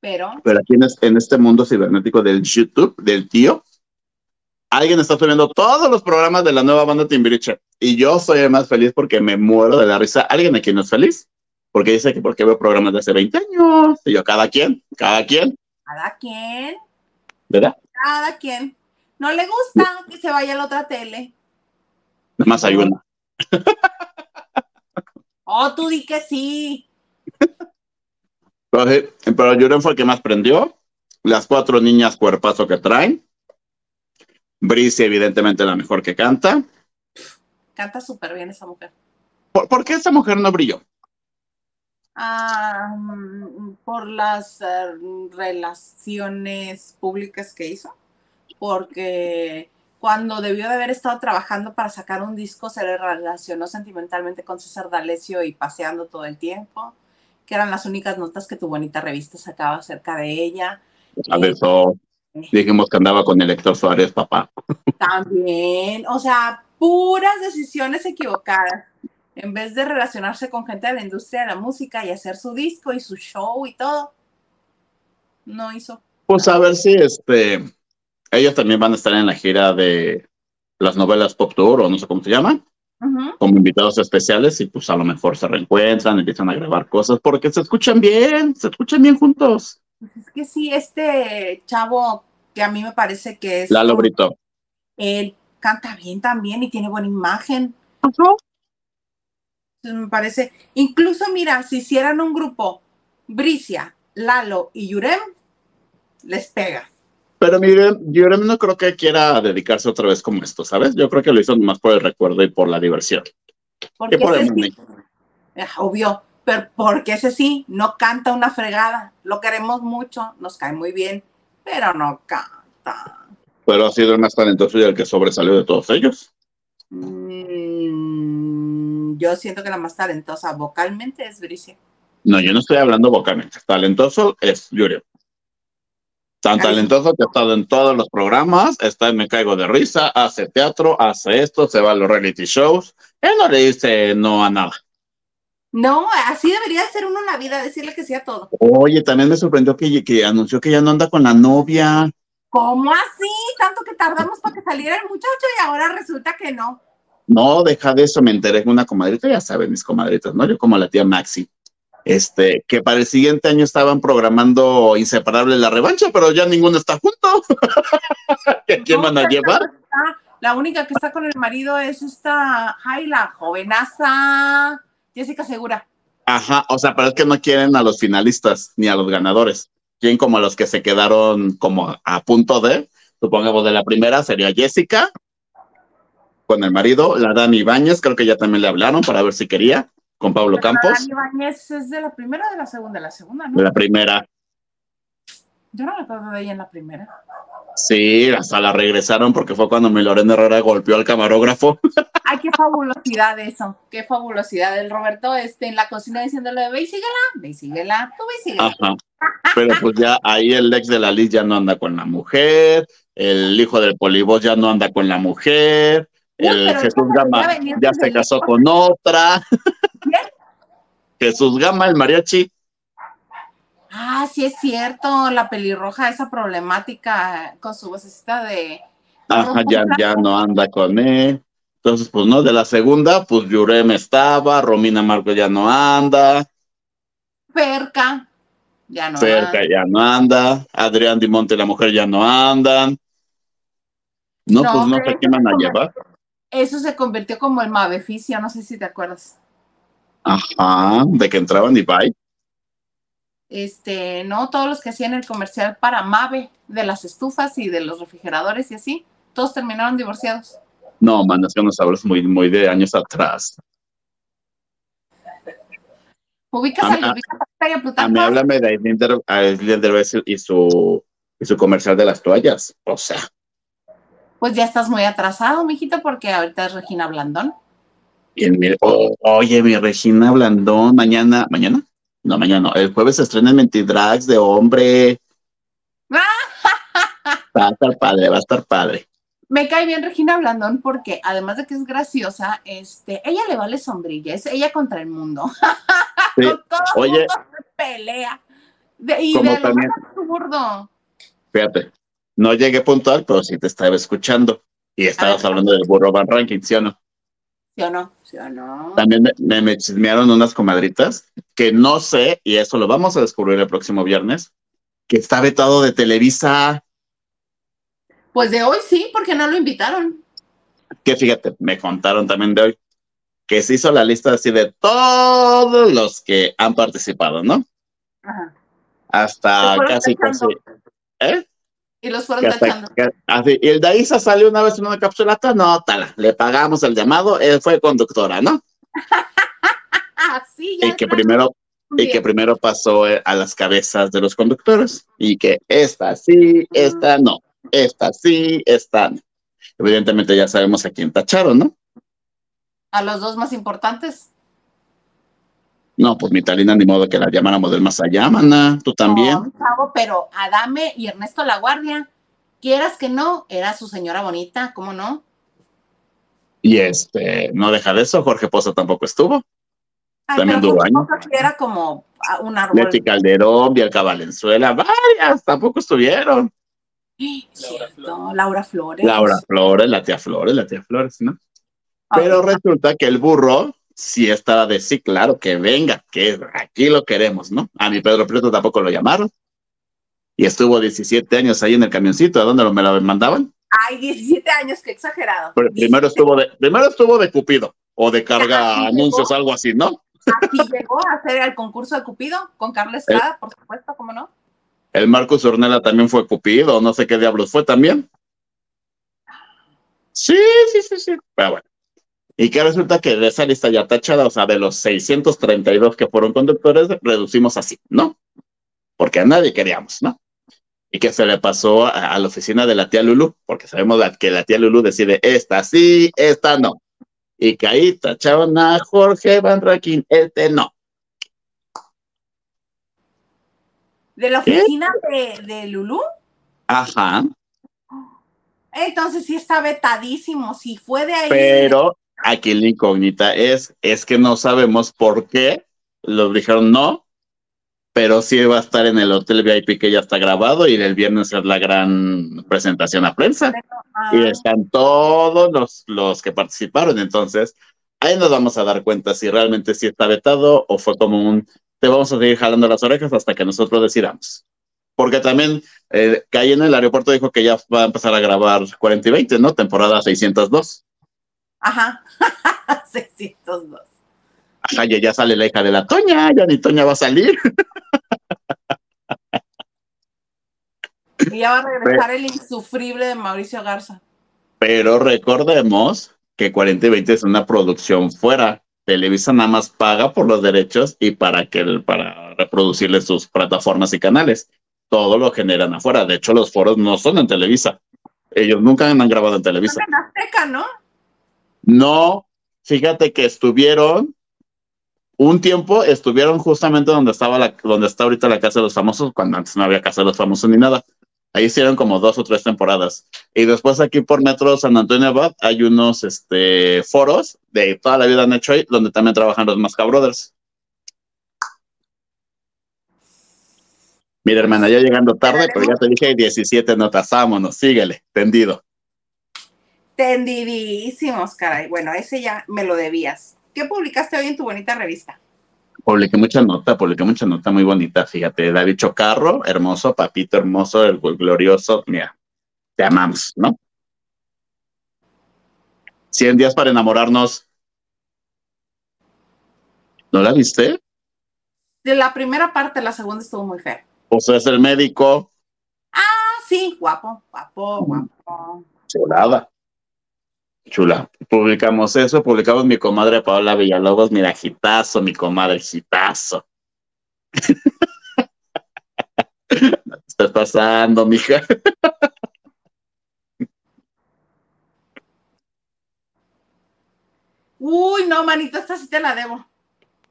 Speaker 1: Pero,
Speaker 3: pero aquí en este mundo cibernético del YouTube, del tío, alguien está subiendo todos los programas de la nueva banda Timbiriche. Y yo soy el más feliz porque me muero de la risa. ¿Alguien aquí no es feliz? Porque dice que porque veo programas de hace 20 años. Y yo, cada quien, cada quien,
Speaker 1: cada quien,
Speaker 3: ¿verdad?
Speaker 1: cada quien. No le gusta que se vaya a la otra tele.
Speaker 3: Nada más hay una.
Speaker 1: Oh, tú di que sí.
Speaker 3: Pero, sí, pero Yuren fue el que más prendió. Las cuatro niñas cuerpazo que traen. Brice, evidentemente, la mejor que canta.
Speaker 1: Canta súper bien esa mujer.
Speaker 3: ¿Por, por qué esa mujer no brilló?
Speaker 1: Ah, mm, por las eh, relaciones públicas que hizo. Porque cuando debió de haber estado trabajando para sacar un disco, se le relacionó sentimentalmente con César D'Alessio y paseando todo el tiempo. que eran las únicas notas que tu bonita revista sacaba acerca de ella.
Speaker 3: A de eso dijimos que andaba con el Héctor Suárez, papá.
Speaker 1: También, o sea, puras decisiones equivocadas. En vez de relacionarse con gente de la industria de la música y hacer su disco y su show y todo, no hizo.
Speaker 3: Pues a ver si este, ellos también van a estar en la gira de las novelas Pop Tour o no sé cómo se llama, como invitados especiales y pues a lo mejor se reencuentran, empiezan a grabar cosas porque se escuchan bien, se escuchan bien juntos.
Speaker 1: Pues es que sí, este chavo que a mí me parece que es...
Speaker 3: Lalo Brito.
Speaker 1: Él canta bien también y tiene buena imagen. Me parece, incluso mira, si hicieran un grupo, Bricia, Lalo y Yurem, les pega.
Speaker 3: Pero mire, Yurem no creo que quiera dedicarse otra vez como esto, ¿sabes? Yo creo que lo hizo más por el recuerdo y por la diversión.
Speaker 1: Porque ese eh, obvio, pero porque ese sí, no canta una fregada. Lo queremos mucho, nos cae muy bien, pero no canta.
Speaker 3: Pero ha sido el más talentoso y el que sobresalió de todos ellos.
Speaker 1: Mm, yo siento que la más talentosa vocalmente es Bricia.
Speaker 3: No, yo no estoy hablando vocalmente. Talentoso es Yurem. Tan talentoso que ha estado en todos los programas, está en Me Caigo de Risa, hace teatro, hace esto, se va a los reality shows. Él no le dice no a nada.
Speaker 1: No, así debería ser uno en la vida, decirle que sí a todo.
Speaker 3: Oye, también me sorprendió que, que anunció que ya no anda con la novia.
Speaker 1: ¿Cómo así? Tanto que tardamos para que saliera el muchacho y ahora resulta que no.
Speaker 3: No, deja de eso, me enteré con una comadrita, ya saben mis comadritas, ¿no? Yo como la tía Maxi este, que para el siguiente año estaban programando Inseparable la revancha, pero ya ninguno está junto. ¿Quién van a llevar?
Speaker 1: La única que está con el marido es esta Jaila, jovenaza, Jessica Segura.
Speaker 3: Ajá, o sea, pero es que no quieren a los finalistas ni a los ganadores. Quieren como los que se quedaron como a punto de, supongamos de la primera sería Jessica con el marido, la Dani Ibáñez, creo que ya también le hablaron para ver si quería con Pablo Campos.
Speaker 1: Dani Bañez es de la primera o de la segunda? De la segunda, ¿no?
Speaker 3: De la primera.
Speaker 1: Yo no me acuerdo de ella en la primera.
Speaker 3: Sí, hasta la regresaron porque fue cuando Lorena Herrera golpeó al camarógrafo.
Speaker 1: Ay, qué fabulosidad eso, qué fabulosidad. El Roberto este, en la cocina diciéndole, ve y síguela, ve y síguela, tú ve y síguela. Ajá.
Speaker 3: Pero pues ya ahí el ex de la Liz ya no anda con la mujer, el hijo del Polibos ya no anda con la mujer, el Jesús Gama ya se casó con otra. Jesús Gama, el mariachi.
Speaker 1: Ah, sí es cierto, la pelirroja, esa problemática con su vocecita de...
Speaker 3: Ajá, ya, ya no anda con él. Entonces, pues no, de la segunda, pues Yurem estaba, Romina Marco ya no anda.
Speaker 1: Perca, ya no
Speaker 3: Perca ya no anda. Adrián Dimonte, la mujer, ya no andan. No, pues no sé quién van a llevar.
Speaker 1: Eso se convirtió como el Mabeficio, no sé si te acuerdas.
Speaker 3: Ajá, de que entraban y bye.
Speaker 1: Este, no, todos los que hacían el comercial para Mave, de las estufas y de los refrigeradores y así, todos terminaron divorciados.
Speaker 3: No, man, es que no sabes muy, muy de años atrás.
Speaker 1: Ubicas a, a,
Speaker 3: a, a mí háblame de Aislinn Derbez y su, y su comercial de las toallas. O sea
Speaker 1: pues ya estás muy atrasado, mijito, porque ahorita es Regina Blandón.
Speaker 3: oye, mi Regina Blandón, mañana, ¿mañana? No, mañana no. El jueves se estrena en Mentidrags de hombre. va a estar padre, va a estar padre.
Speaker 1: Me cae bien Regina Blandón porque además de que es graciosa, este, ella le vale sombrilla, es ella contra el mundo.
Speaker 3: Sí. todo Oye, mundo
Speaker 1: se pelea. y de también, absurdo.
Speaker 3: Fíjate, no llegué puntual, pero sí te estaba escuchando. Y estabas hablando del burro Van Ranking, ¿sí o no?
Speaker 1: ¿Sí o no? ¿Sí o no?
Speaker 3: También me, me, chismearon unas comadritas que no sé, y eso lo vamos a descubrir el próximo viernes, que está vetado de Televisa.
Speaker 1: Pues de hoy sí, porque no lo invitaron.
Speaker 3: Que fíjate, me contaron también de hoy que se hizo la lista así de todos los que han participado, ¿no? Ajá. Hasta casi, casi. ¿Eh?
Speaker 1: Y los fueron tachando.
Speaker 3: así, y el de ahí salió una vez en una capsulata, no, tala, le pagamos el llamado, él fue conductora, ¿no?
Speaker 1: sí,
Speaker 3: ya y que primero y que primero pasó eh, a las cabezas de los conductores y que esta sí, esta no, esta sí, esta no. Evidentemente ya sabemos a quién tacharon, ¿no?
Speaker 1: A los dos más importantes.
Speaker 3: No, pues mi Talina ni modo que la llamáramos del más allá, mana. Tú también.
Speaker 1: No, chavo, pero Adame y Ernesto La Guardia, quieras que no, era su señora bonita, ¿cómo no?
Speaker 3: Y este, no deja de eso, Jorge Pozo tampoco estuvo.
Speaker 1: Ay,
Speaker 3: También
Speaker 1: Jorge
Speaker 3: años.
Speaker 1: Era como ah, un árbol.
Speaker 3: Leti Calderón, Bianca Valenzuela, varias, tampoco estuvieron.
Speaker 1: Cierto, Laura Flores.
Speaker 3: Laura Flores, la tía Flores, la tía Flores, ¿no?
Speaker 1: Ay,
Speaker 3: Pero resulta que el burro sí estaba de sí, claro, que venga, que aquí lo queremos, ¿no? A mi Pedro Prieto tampoco lo llamaron. Y estuvo 17 años ahí en el camioncito, ¿a dónde lo, me lo mandaban?
Speaker 1: Ay, 17 años, qué exagerado.
Speaker 3: Pero primero
Speaker 1: 17
Speaker 3: estuvo de, primero estuvo de Cupido, o de carga anuncios,
Speaker 1: llegó.
Speaker 3: algo así, ¿no?
Speaker 1: Aquí llegó a hacer el concurso de Cupido con Carla Estrada, por supuesto, ¿cómo no?
Speaker 3: El Marcus Ornella también fue Cupido, no sé qué diablos fue también. Sí, sí, sí, sí. Pero bueno. Y que resulta que de esa lista ya tachada, o sea, de los 632 que fueron conductores, reducimos así, ¿no? Porque a nadie queríamos, ¿no? Y que se le pasó a, a la oficina de la tía Lulu, porque sabemos la- que la tía Lulu decide, esta sí, esta no. Y que ahí tacharon a Jorge Van Raquín, este no.
Speaker 1: De la oficina de, de Lulú.
Speaker 3: Ajá.
Speaker 1: Entonces sí está vetadísimo. Si fue de ahí.
Speaker 3: Pero aquí la incógnita es, es que no sabemos por qué los dijeron no, pero sí va a estar en el hotel VIP que ya está grabado y el viernes es la gran presentación a prensa
Speaker 1: Ah,
Speaker 3: y están todos los, los que participaron. Entonces, ahí nos vamos a dar cuenta si realmente sí está vetado o fue como un, te vamos a seguir jalando las orejas hasta que nosotros decidamos. Porque también eh, que ahí en el aeropuerto dijo que ya va a empezar a grabar 40 y 20, ¿no? Temporada 602.
Speaker 1: Ajá. 602.
Speaker 3: Ajá, ya, ya sale la hija de la Toña, ya ni Toña va a salir.
Speaker 1: Y ya va a regresar el insufrible de Mauricio Garza.
Speaker 3: Pero recordemos que 40 y 20 es una producción fuera. Televisa nada más paga por los derechos y para que el- para reproducirle sus plataformas y canales. Todo lo generan afuera. De hecho, los foros no son en Televisa. Ellos nunca han grabado en Televisa.
Speaker 1: En Azteca, ¿no?
Speaker 3: No, fíjate que estuvieron un tiempo, estuvieron justamente donde estaba la, donde está ahorita la Casa de los Famosos, cuando antes no había Casa de los Famosos ni nada. Ahí hicieron como dos o tres temporadas. Y después aquí por Metro San Antonio Abad hay unos este, foros de toda la vida han hecho ahí, donde también trabajan los Masca Brothers. Mira, hermana, ya llegando tarde, pero ya te dije 17 notas, vámonos, síguele, tendido.
Speaker 1: Tendidísimos, caray. Bueno, ese ya me lo debías. ¿Qué publicaste hoy en tu bonita revista?
Speaker 3: Publiqué mucha nota, publiqué mucha nota muy bonita, fíjate, David Chocarro, hermoso, papito hermoso, el glorioso, mira, te amamos, ¿no? 100 días para enamorarnos. ¿No la viste?
Speaker 1: De la primera parte, la segunda estuvo muy fea.
Speaker 3: O sea, es el médico,
Speaker 1: Ah, sí, guapo, guapo, guapo.
Speaker 3: chulada. Chula. Publicamos eso, publicamos mi comadre Paola Villalobos, mira, gitazo, mi comadre, gitazo. estás pasando, mija.
Speaker 1: Uy, no, manito, esta sí te la debo.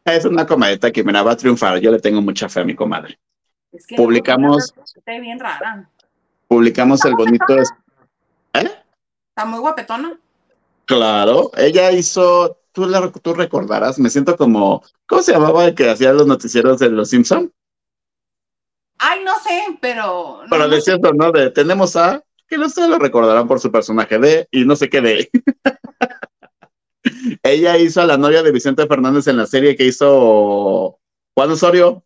Speaker 3: Es una comadita que mira, va a triunfar. Yo le tengo mucha fe a mi comadre.
Speaker 1: Es que
Speaker 3: Publicamos-
Speaker 1: bien rara.
Speaker 3: Publicamos el bonito. ¿Eh?
Speaker 1: Está muy guapetona.
Speaker 3: Claro, ella hizo. Tú, la, tú recordarás, me siento como. ¿Cómo se llamaba el que hacía los noticieros de Los Simpson?
Speaker 1: Ay, no sé, pero.
Speaker 3: Pero
Speaker 1: no
Speaker 3: de cierto, ¿no? De tenemos a. Que no se lo recordarán por su personaje de. Y no sé qué de. ella hizo a la novia de Vicente Fernández en la serie que hizo Juan Osorio.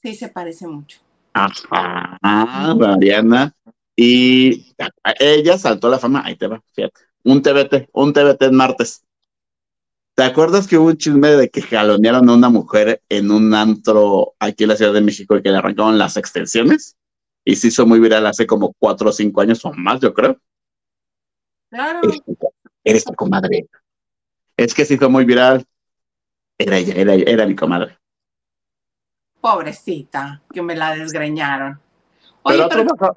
Speaker 1: Sí, se parece mucho.
Speaker 3: Ajá, Mariana. Y ella saltó a la fama. Ahí te va, fíjate. Un TBT, un TBT en martes. ¿Te acuerdas que hubo un chisme de que jalonearon a una mujer en un antro aquí en la Ciudad de México y que le arrancaron las extensiones? Y se hizo muy viral hace como cuatro o cinco años o más, yo creo.
Speaker 1: Claro.
Speaker 3: Eres tu, eres tu comadre. Es que se hizo muy viral. Era ella, era, ella, era mi comadre.
Speaker 1: Pobrecita, que me la desgreñaron. Oye,
Speaker 3: Pero,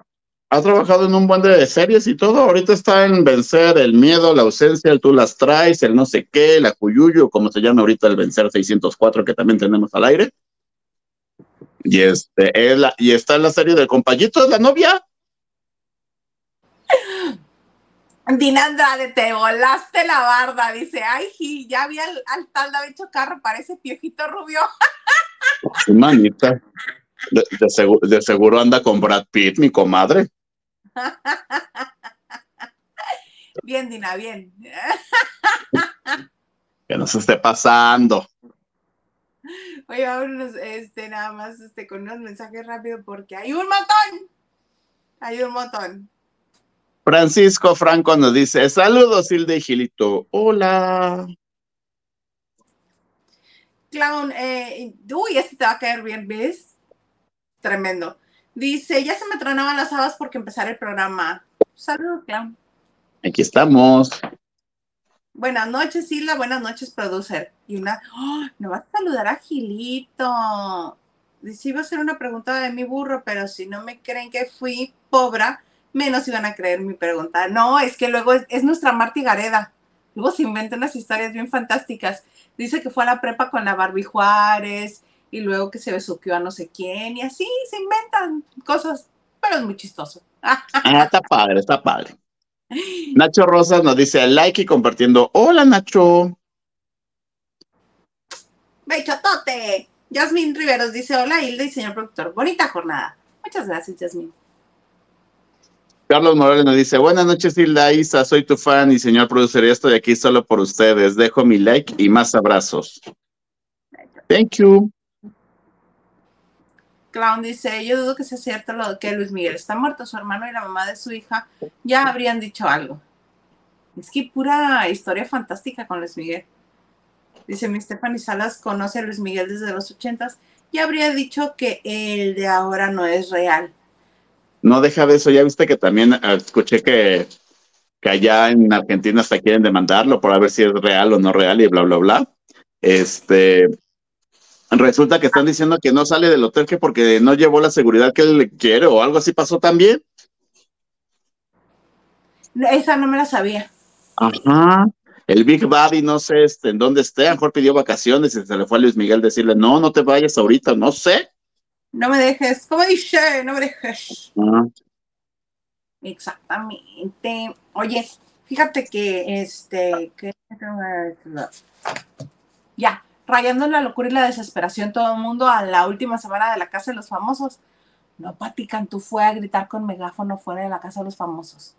Speaker 3: ha trabajado en un buen de series y todo. Ahorita está en vencer el miedo, la ausencia, el tú las traes, el no sé qué, la cuyuyo, como se llama ahorita el vencer 604 que también tenemos al aire. Y este es la, y está en la serie de compañito, es la novia.
Speaker 1: Dina Andrade, te volaste la barda. Dice, ay, ya vi al, al tal David Chocarro, parece piojito rubio.
Speaker 3: Manita. De, seguro, de, seguro, anda con Brad Pitt, mi comadre.
Speaker 1: Bien, Dina, bien.
Speaker 3: Que no se esté pasando.
Speaker 1: Oye, vámonos, este, nada más, este, con unos mensajes rápidos porque hay un montón. Hay un montón.
Speaker 3: Francisco Franco nos dice, saludos, Hilde y Gilito. Hola.
Speaker 1: Clown, eh, uy, este te va a caer bien, ¿ves? Tremendo. Dice, ya se me tronaban las habas porque empezar el programa. Saludos, Clown.
Speaker 3: Aquí estamos.
Speaker 1: Buenas noches, Hilda. Buenas noches, producer. Y una, ¡oh! me vas a saludar a Gilito. Dice, iba a hacer una pregunta de mi burro, pero si no me creen que fui pobre, menos iban a creer mi pregunta. No, es que luego es, nuestra Marti Gareda. Luego se inventan unas historias bien fantásticas. Dice que fue a la prepa con la Barbie Juárez y luego que se besuqueó a no sé quién y así se inventan cosas, pero es muy chistoso.
Speaker 3: ah, está padre, está padre. Nacho Rosas nos dice like y compartiendo. Hola, Nacho.
Speaker 1: Bechotote. Yasmin Riveros dice hola, Hilda y señor productor. Bonita jornada. Muchas gracias, Yasmin.
Speaker 3: Carlos Morales nos dice, buenas noches Hilda Isa, soy tu fan y señor producer, estoy aquí solo por ustedes. Dejo mi like y más abrazos. Thank you.
Speaker 1: Clown dice, yo dudo que sea cierto lo que Luis Miguel está muerto, su hermano y la mamá de su hija ya habrían dicho algo. Es que pura historia fantástica con Luis Miguel. Dice mi Stephanie Salas conoce a Luis Miguel desde los ochentas y habría dicho que el de ahora no es real.
Speaker 3: No deja de eso, ya viste que también ah, escuché que, que allá en Argentina hasta quieren demandarlo por ver si es real o no real y bla, bla, bla. Este, Resulta que están diciendo que no sale del hotel que porque no llevó la seguridad que él quiere o algo así pasó también.
Speaker 1: Esa no me la sabía.
Speaker 3: Ajá. El Big Baby, no sé este, en dónde esté, a lo mejor pidió vacaciones y se le fue a Luis Miguel decirle, no, no te vayas ahorita, no sé.
Speaker 1: No me dejes, ¿cómo dice? No me dejes. Exactamente. Oye, fíjate que este, que... ya, rayando en la locura y la desesperación todo el mundo a la última semana de la Casa de los Famosos. No, Pati Cantú fue a gritar con megáfono fuera de la Casa de los Famosos.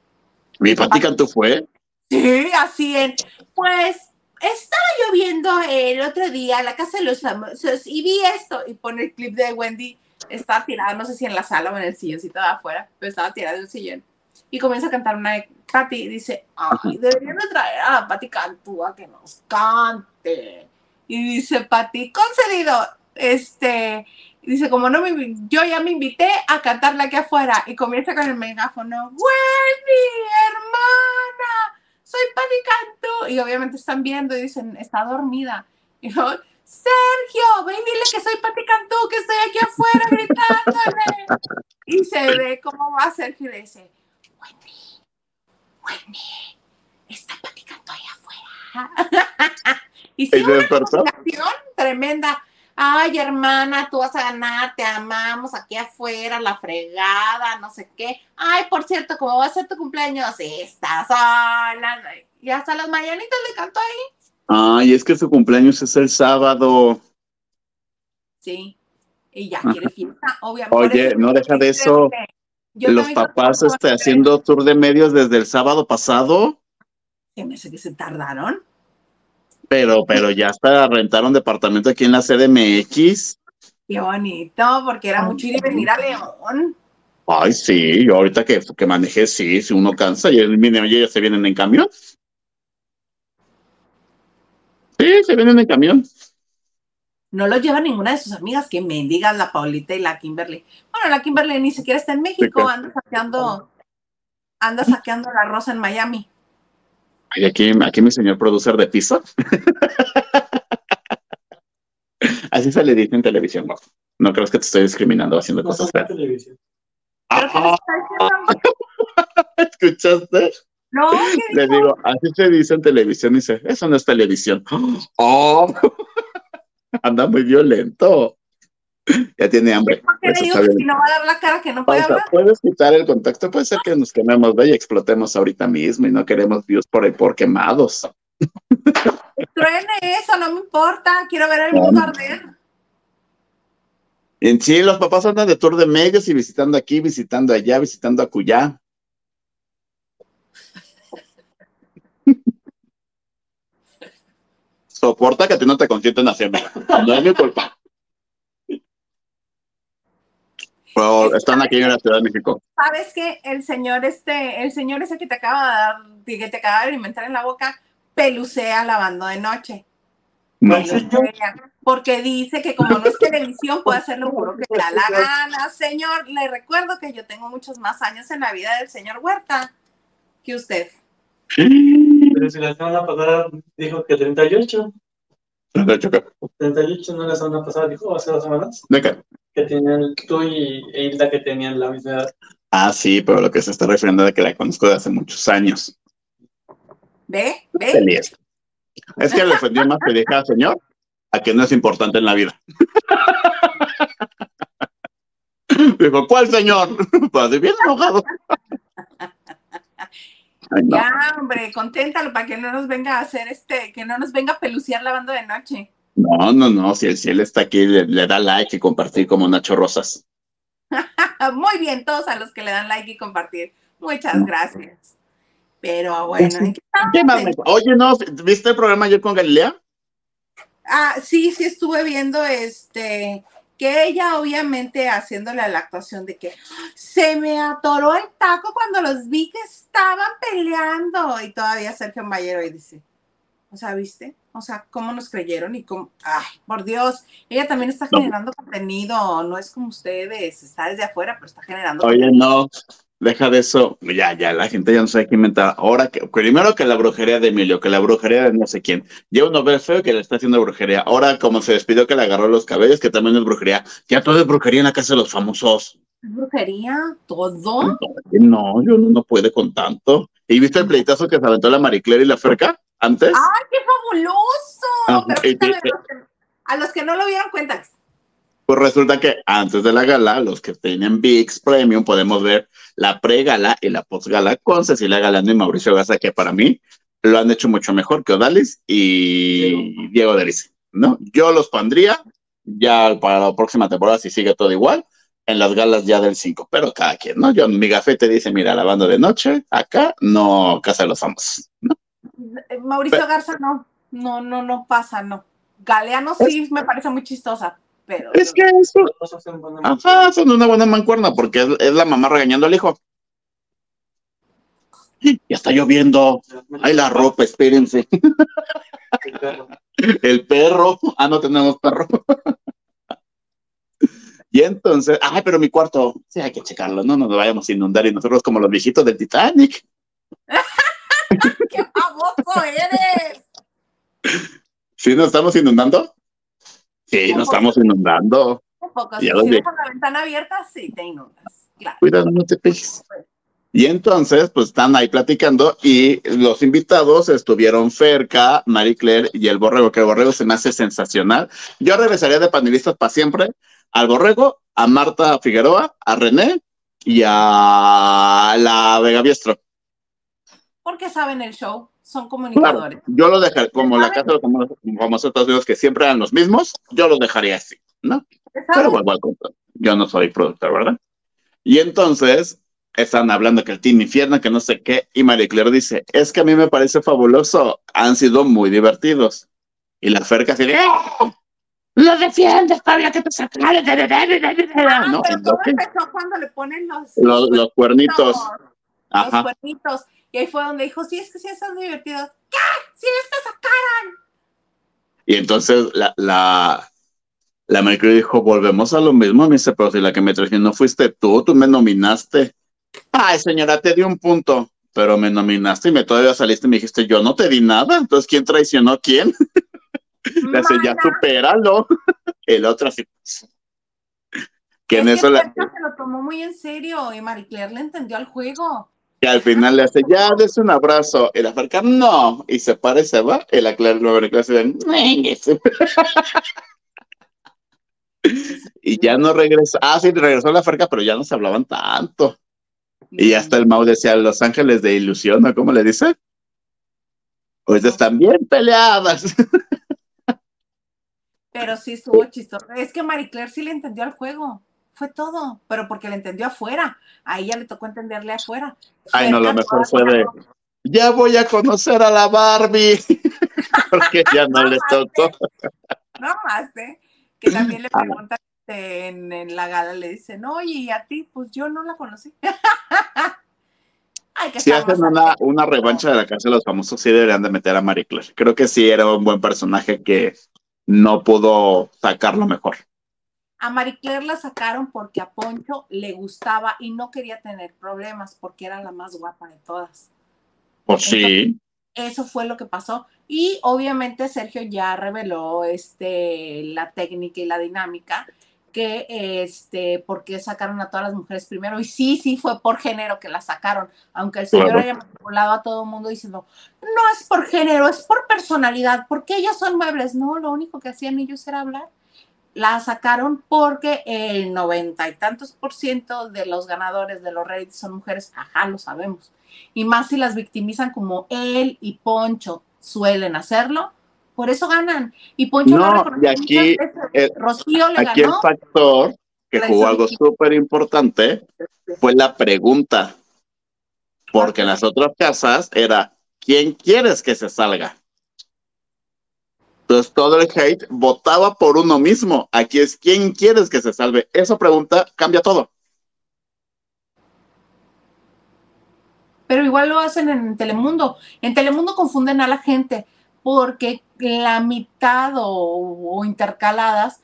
Speaker 3: ¿Mi Pati Cantú fue?
Speaker 1: Sí, así es. Pues estaba yo viendo el otro día la Casa de los Famosos y vi esto y pone el clip de Wendy. Estaba tirada, no sé si en la sala o en el silloncito de afuera, pero estaba tirada en el sillón. Y comienza a cantar una de Pati dice, ay, deberían de traer a Pati Cantú a que nos cante. Y dice Pati, concedido. Este, dice, como no me, yo ya me invité a cantarla aquí afuera. Y comienza con el megáfono, Wendy, hermana, soy Pati Cantú. Y obviamente están viendo y dicen, está dormida. Y yo, Sergio, ven dile que soy Pati Cantú, que estoy aquí afuera gritándole. Y se ve cómo va Sergio y le dice, Wendy, Wendy, está Pati Cantú allá afuera. Y sí, una tremenda. Ay, hermana, tú vas a ganar, te amamos aquí afuera, la fregada, no sé qué. Ay, por cierto, como va a ser tu cumpleaños, estás sola. Y hasta las mañanitas le cantó ahí.
Speaker 3: Ay, es que su cumpleaños es el sábado.
Speaker 1: Sí, y ya quiere fiesta, obviamente.
Speaker 3: Oye, no deja de eso. Los papás este, haciendo tour de medios desde el sábado pasado.
Speaker 1: ¿Qué me sé que se tardaron?
Speaker 3: Pero, pero ya hasta rentar un departamento aquí en la CDMX.
Speaker 1: Qué bonito, porque era mucho ir y venir a León.
Speaker 3: Ay, sí, yo ahorita que, que manejé, sí, si uno cansa, y ya se vienen en camión. Sí, se vienen en camión.
Speaker 1: No lo lleva ninguna de sus amigas, que mendigas la Paulita y la Kimberly. Bueno, la Kimberly ni siquiera está en México, anda saqueando, anda saqueando la rosa en Miami.
Speaker 3: Aquí, aquí mi señor producer de piso. Así se le dice en televisión, no. No crees que te estoy discriminando haciendo cosas feas.
Speaker 1: ¿Pero qué les está diciendo?
Speaker 3: ¿Escuchaste?
Speaker 1: No, ¿qué
Speaker 3: Le digo, así se dice en televisión. Y dice, eso no es televisión. ¡Oh! Anda muy violento. Ya tiene hambre.
Speaker 1: ¿Por qué le
Speaker 3: Eso
Speaker 1: digo
Speaker 3: está
Speaker 1: que
Speaker 3: bien.
Speaker 1: si no va a dar la cara que no puede
Speaker 3: Pausa.
Speaker 1: hablar?
Speaker 3: ¿Puedes quitar el contacto? Puede ser que nos quememos ve, y explotemos ahorita mismo y no queremos views por, por quemados.
Speaker 1: Truene eso, no me importa. Quiero ver el mundo arder.
Speaker 3: En sí, los papás andan de tour de medios y visitando aquí, visitando allá, visitando acullá. Soporta que a ti no te consienten haciendo. No es mi culpa. Pero están aquí en la Ciudad de México.
Speaker 1: ¿Sabes qué? El señor este, el señor ese que te acaba de dar, que te acaba de alimentar en la boca, pelucea lavando de noche.
Speaker 3: No.
Speaker 1: Pelucea, Porque dice que como no es televisión, puede hacer lo puro que le da la gana. Señor, le recuerdo que yo tengo muchos más años en la vida del señor Huerta que usted.
Speaker 4: Pero si la semana pasada dijo que 38,
Speaker 3: De hecho, ¿qué?
Speaker 4: 38 no la semana pasada dijo, hace dos semanas,
Speaker 3: ¿De qué?
Speaker 4: que tenían tú y Hilda que tenían la misma edad.
Speaker 3: Ah, sí, pero lo que se está refiriendo es que la conozco de hace muchos años.
Speaker 1: ¿Ve? ¿Ve?
Speaker 3: Feliz. Es que le ofendió más que dije al señor a que no es importante en la vida. Dijo, ¿cuál señor? Pues bien enojado. Ay, no.
Speaker 1: Ya, hombre, conténtalo para que no nos venga a hacer este, que no nos venga a peluciar lavando de noche.
Speaker 3: no, no, no, si el cielo está aquí, le, le da like y compartir como Nacho Rosas.
Speaker 1: Muy bien, todos a los que le dan like y compartir. Muchas gracias. Pero bueno, ¿en qué?
Speaker 3: ¿Qué más me- Oye, no, ¿viste el programa ayer con Galilea?
Speaker 1: Ah, sí, sí estuve viendo este que ella obviamente haciéndole la actuación de que se me atoró el taco cuando los vi que estaban peleando y todavía Sergio Mayero y dice, o sea, ¿viste? O sea, ¿cómo nos creyeron y cómo? Ay, por Dios, ella también está
Speaker 3: No.
Speaker 1: generando contenido, no es como ustedes, está desde afuera, pero está generando
Speaker 3: Oye, no, deja de eso. Ya, ya, la gente ya no sabe qué inventar. Ahora que, primero que la brujería de Emilio, que la brujería de no sé quién. Ya uno ve feo que le está haciendo brujería. Ahora, como se despidió que le agarró los cabellos, que también es brujería. Ya todo es brujería en la casa de los famosos.
Speaker 1: brujería, todo.
Speaker 3: No, yo no, no puede con tanto. ¿Y viste el pleitazo que se aventó la Maricler y la Ferca antes?
Speaker 1: ¡Ay, qué fabuloso! Pero
Speaker 3: y- y-
Speaker 1: a los que- a los que no lo vieron, cuéntales.
Speaker 3: Pues resulta que antes de la gala, los que tienen VIX Premium, podemos ver la pre-gala y la post-gala con Cecilia Galán y Mauricio Garza, que para mí lo han hecho mucho mejor que Odalis y Diego Delice, ¿no? Yo los pondría ya para la próxima temporada, si sigue todo igual, en las galas ya del 5, pero cada quien, ¿no? Yo, mi gafete dice, mira, la banda de noche, acá, no, Casa de los.
Speaker 1: Eh, Mauricio Garza no, no, no, no pasa, no. Galeano sí me parece muy chistosa, pero
Speaker 3: Es que eso, ajá, son una buena mancuerna, porque es, es la mamá regañando al hijo. Ya está lloviendo. Ay, la ropa, espérense. El perro. Ah, no tenemos perro. Y entonces, ay, pero mi cuarto, sí, hay que checarlo, no nos vayamos a inundar y nosotros como los viejitos del Titanic.
Speaker 1: ¡Qué famoso eres!
Speaker 3: ¿Sí nos estamos inundando? Sí, nos estamos inundando.
Speaker 1: Un poco, si
Speaker 3: vi.
Speaker 1: dejas la ventana abierta, sí te inundas, claro.
Speaker 3: Cuidado, no te pegues. Y entonces, pues están ahí platicando y los invitados estuvieron Ferca, Marie Claire y el Borrego, que el Borrego se me hace sensacional. Yo regresaría de panelistas para siempre al Borrego, a Marta Figueroa, a René y a la Vega Biestro.
Speaker 1: Porque saben el show, son
Speaker 3: Claro,
Speaker 1: comunicadores.
Speaker 3: yo lo dejaría, como la casa de los famosos Estados Unidos, que siempre eran los mismos, yo los dejaría así, ¿no? Pero vuelvo al. Yo no soy productor, ¿verdad? Y entonces están hablando que el Team Infierno, que no sé qué, y Marie Claire dice, es que a mí me parece fabuloso, han sido muy divertidos. Y la Ferca así de, ¡Ah! ¡Lo defiendes, Fabia, que te sacaron!
Speaker 1: Ah,
Speaker 3: No,
Speaker 1: pero
Speaker 3: ¿lo
Speaker 1: todo empezó cuando le ponen los,
Speaker 3: los, los cuernitos.
Speaker 1: los
Speaker 3: Ajá.
Speaker 1: cuernitos. Y ahí fue donde dijo, sí, es que sí están divertidos. ¿Qué? Sí, que sacaron.
Speaker 3: Y entonces la, la, la Claire dijo, volvemos a lo mismo, me dice, pero si la que me traicionó fuiste tú, tú me nominaste. Ay, señora, te di un punto, pero me nominaste y me todavía saliste y me dijiste, yo no te di nada. Entonces, ¿quién traicionó a quién? Le hace, ya supéralo. El otro así. Que en
Speaker 1: Es
Speaker 3: eso la-
Speaker 1: se lo tomó muy en serio y Marie Claire le entendió al juego.
Speaker 3: Que al final le hace, ya, des un abrazo. Y la Ferca, no. Y se para y se va. Y la Claire luego le clase. Y ya no regresó. Ah, sí, regresó la Ferca, pero ya no se hablaban tanto. Y hasta el Mau decía, Los Ángeles de Ilusión, ¿no? ¿Cómo le dice? Pues están bien peleadas.
Speaker 1: Pero sí estuvo chistoso. Es que Marie Claire sí le entendió al juego. Fue todo. Pero porque le entendió afuera. A ella le tocó entenderle afuera.
Speaker 3: Ay, no, lo mejor fue de, ya voy a conocer a la Barbie. Porque ya no le tocó.
Speaker 1: No más, ¿eh? Que también le
Speaker 3: Ah.
Speaker 1: preguntan este, en, en la gala, le dicen, oye, ¿y a ti? Pues yo no la conocí. Ay, que
Speaker 3: Si hacen una revancha de la casa de los famosos, sí deberían de meter a Marie Claire. Creo que sí era un buen personaje que no pudo sacarlo mejor.
Speaker 1: A Marie Claire la sacaron porque a Poncho le gustaba y no quería tener problemas porque era la más guapa de todas.
Speaker 3: Pues sí.
Speaker 1: Eso fue lo que pasó. Y obviamente Sergio ya reveló este, la técnica y la dinámica que este, por qué sacaron a todas las mujeres primero. Y sí, sí fue por género que la sacaron, aunque el señor
Speaker 3: Claro.
Speaker 1: haya manipulado a todo el mundo diciendo, no es por género, es por personalidad, porque ellas son muebles. No, lo único que hacían ellos era hablar. La sacaron porque el noventa y tantos por ciento de los ganadores de los Reyes son mujeres, ajá, lo sabemos. Y más si las victimizan como él y Poncho suelen hacerlo, por eso ganan. Y Poncho
Speaker 3: No, y aquí, eh,
Speaker 1: Rocío le
Speaker 3: Aquí el
Speaker 1: ganó.
Speaker 3: factor que jugó algo súper importante fue la pregunta. Porque en las otras casas era, ¿quién quieres que se salga? Entonces todo el hate votaba por uno mismo. Aquí es, ¿quién quieres que se salve? Esa pregunta cambia todo.
Speaker 1: pero igual lo hacen en Telemundo. En Telemundo confunden a la gente porque la mitad o, o intercaladas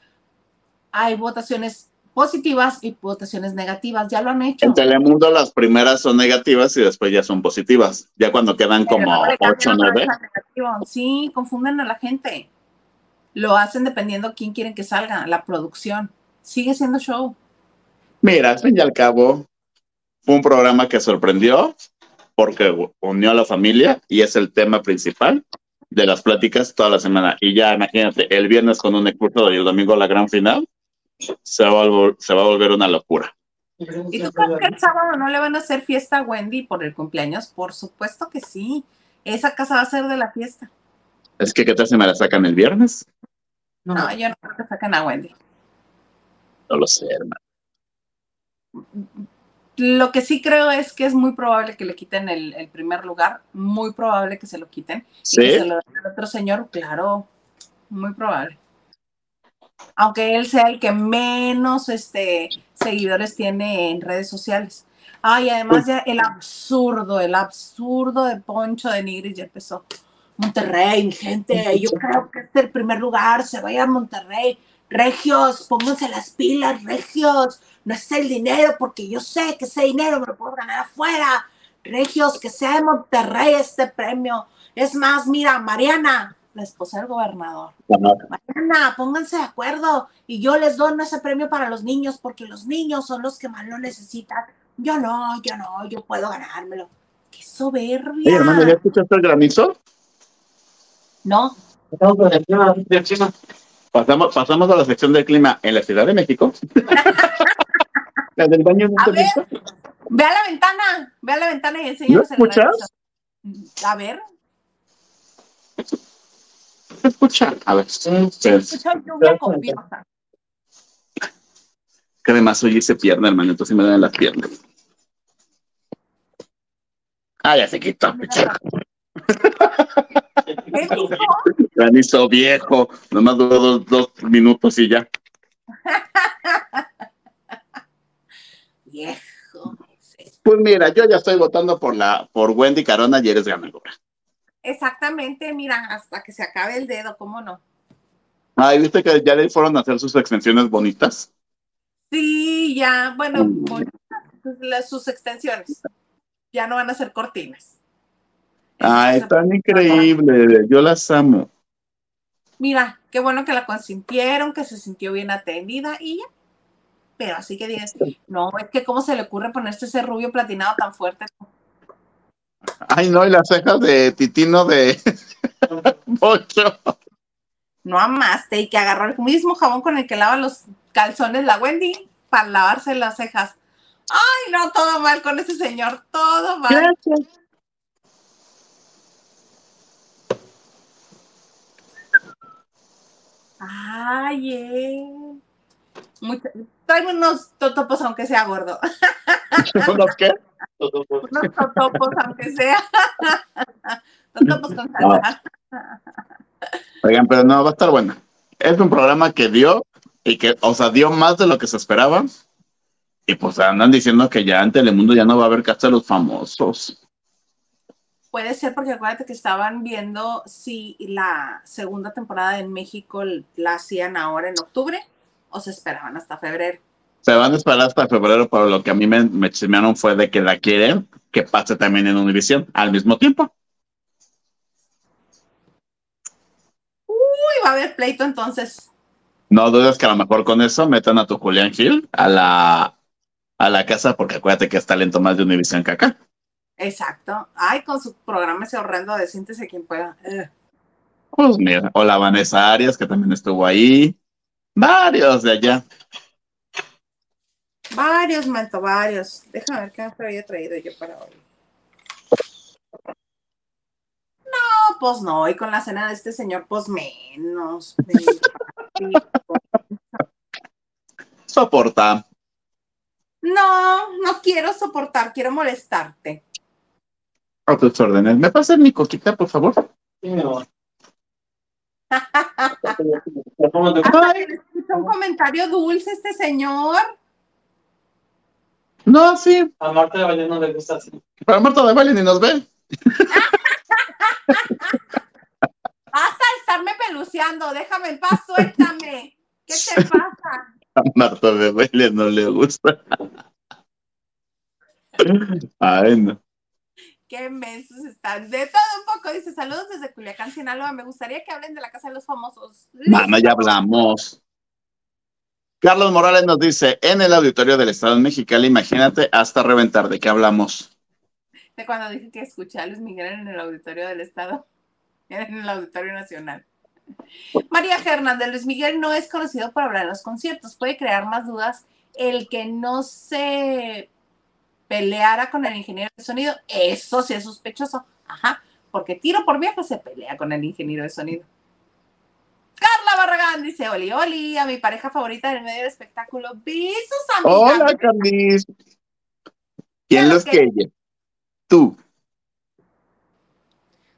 Speaker 1: hay votaciones positivas y votaciones negativas. Ya lo han hecho.
Speaker 3: En Telemundo las primeras son negativas y después ya son positivas. Ya cuando quedan
Speaker 1: Pero
Speaker 3: como
Speaker 1: no le
Speaker 3: 8 o
Speaker 1: cambian
Speaker 3: 9.
Speaker 1: otra vez a negativo. Sí, confunden a la gente. Lo hacen dependiendo quién quieren que salga, la producción. Sigue siendo show.
Speaker 3: Mira, al fin y al cabo, fue un programa que sorprendió porque unió a la familia y es el tema principal de las pláticas toda la semana. Y ya imagínate, el viernes con un expulsado y el domingo la gran final, se va a, volver, se va a volver una locura.
Speaker 1: ¿Y tú crees que el sábado no le van a hacer fiesta a Wendy por el cumpleaños? Por supuesto que sí. Esa casa va a ser de la fiesta.
Speaker 3: Es que, ¿qué tal si me la sacan el viernes?
Speaker 1: No, yo no creo que saquen a Wendy.
Speaker 3: No lo sé, hermano.
Speaker 1: Lo que sí creo es que es muy probable que le quiten el, el primer lugar, muy probable que se lo quiten. Y que
Speaker 3: ¿Sí?
Speaker 1: se lo den al otro señor, claro, muy probable. Aunque él sea el que menos este, seguidores tiene en redes sociales. Ay, además ya el absurdo, el absurdo de Poncho de Nigris ya empezó. Monterrey, gente, yo creo que este es el primer lugar, se vaya a Monterrey. Regios, pónganse las pilas, regios. No es el dinero, porque yo sé que ese dinero me lo puedo ganar afuera. Regios, que sea de Monterrey este premio. Es más, mira, Mariana, la esposa del gobernador. Mariana, pónganse de acuerdo y yo les dono ese premio para los niños porque los niños son los que más lo necesitan. Yo no, yo no, yo puedo ganármelo. ¡Qué soberbia!
Speaker 3: Oye, hermano, ¿ya escuchaste el granizo?
Speaker 1: No,
Speaker 4: el.
Speaker 3: Pasamos, pasamos a la sección del clima en la Ciudad de México. la del baño no
Speaker 1: A ver. ve a la ventana, ve a la ventana y enséñanos
Speaker 3: ¿No
Speaker 1: el
Speaker 3: escuchas?
Speaker 1: granizo. A ver,
Speaker 3: ¿Se escucha? A ver.
Speaker 1: Escucho lluvia copiosa.
Speaker 3: que además hoy se pierde, hermano, entonces me dan las piernas. Ah, ya se quitó.
Speaker 1: ¿Qué dijo?
Speaker 3: Granizo viejo, nomás duró dos, dos minutos y ya.
Speaker 1: Viejo.
Speaker 3: Pues mira, yo ya estoy votando por la por Wendy Carona y eres ganadora.
Speaker 1: Exactamente, mira, hasta que se acabe el dedo, ¿cómo no?
Speaker 3: Ay, ¿viste que ya le fueron a hacer sus extensiones bonitas?
Speaker 1: Sí, ya, bueno,
Speaker 3: Mm.
Speaker 1: con las- sus extensiones. Ya no van a ser cortinas.
Speaker 3: Ay,
Speaker 1: Entonces,
Speaker 3: tan increíble, yo las amo.
Speaker 1: Mira, qué bueno que la consintieron, que se sintió bien atendida y ya. pero así que dices, no, es que cómo se le ocurre ponerse ese rubio platinado tan fuerte.
Speaker 3: Ay, no, y las cejas de Titino de Pocho.
Speaker 1: No amaste y que agarró el mismo jabón con el que lava los calzones la Wendy para lavarse las cejas. Ay, no, todo mal con ese señor, todo mal.
Speaker 3: Gracias.
Speaker 1: Ay, eh. Mucha- Traigo unos totopos aunque sea gordo.
Speaker 3: ¿Unos qué?
Speaker 1: Unos totopos aunque sea. totopos con salsa.
Speaker 3: Oigan, pero no, va a estar buena. Es un programa que dio y que, o sea, dio más de lo que se esperaba. Y pues andan diciendo que ya en Telemundo ya no va a haber casa de los famosos.
Speaker 1: Puede ser porque acuérdate que estaban viendo si la segunda temporada en México la hacían ahora en octubre o se esperaban hasta febrero.
Speaker 3: Se van a esperar hasta febrero, pero lo que a mí me, me chismearon fue de que la quieren que pase también en Univision al mismo tiempo.
Speaker 1: Uy, va a haber pleito entonces.
Speaker 3: No dudes que a lo mejor con eso metan a tu Julián Gil a la, a la casa, porque acuérdate que es talento más de Univision que acá.
Speaker 1: Exacto. Ay, con su programa ese horrendo de siéntese quien pueda. Eh.
Speaker 3: Pues mira, o la Vanessa Arias, que también estuvo ahí. Varios de allá.
Speaker 1: Varios, manto, varios. Déjame ver qué me había traído yo para hoy. No, pues no, y con la cena de este señor, pues menos.
Speaker 3: Soporta.
Speaker 1: No, no quiero soportar, quiero molestarte.
Speaker 3: A tus órdenes. ¿Me pasas mi coquita, por favor?
Speaker 4: Sí, mi amor.
Speaker 1: Ay, un comentario dulce este señor.
Speaker 3: No, sí.
Speaker 4: A Marta de Valle no le gusta así.
Speaker 3: Para Marta de Valle ni nos ve.
Speaker 1: Basta de estarme peluceando, déjame en paz, suéltame. ¿Qué te pasa?
Speaker 3: A Marta de Valle no le gusta. Ay, no.
Speaker 1: Qué mensos están. De todo un poco, dice, saludos desde Culiacán, Sinaloa. Me gustaría que hablen de la Casa de los Famosos.
Speaker 3: Mano, ya hablamos. Carlos Morales nos dice, en el auditorio del Estado en Mexicali, imagínate hasta reventar. ¿De qué hablamos?
Speaker 1: De cuando dije que escuché a Luis Miguel en el auditorio del Estado, en el auditorio nacional. María Hernández, Luis Miguel no es conocido por hablar en los conciertos. Puede crear más dudas el que no se peleara con el ingeniero de sonido. Eso sí es sospechoso. Ajá, porque tiro por viejo se pelea con el ingeniero de sonido. Carla Barragán dice, Oli, Oli, a mi pareja favorita del medio del espectáculo.
Speaker 3: Hola, Candice. ¿Quién los que ella? Tú.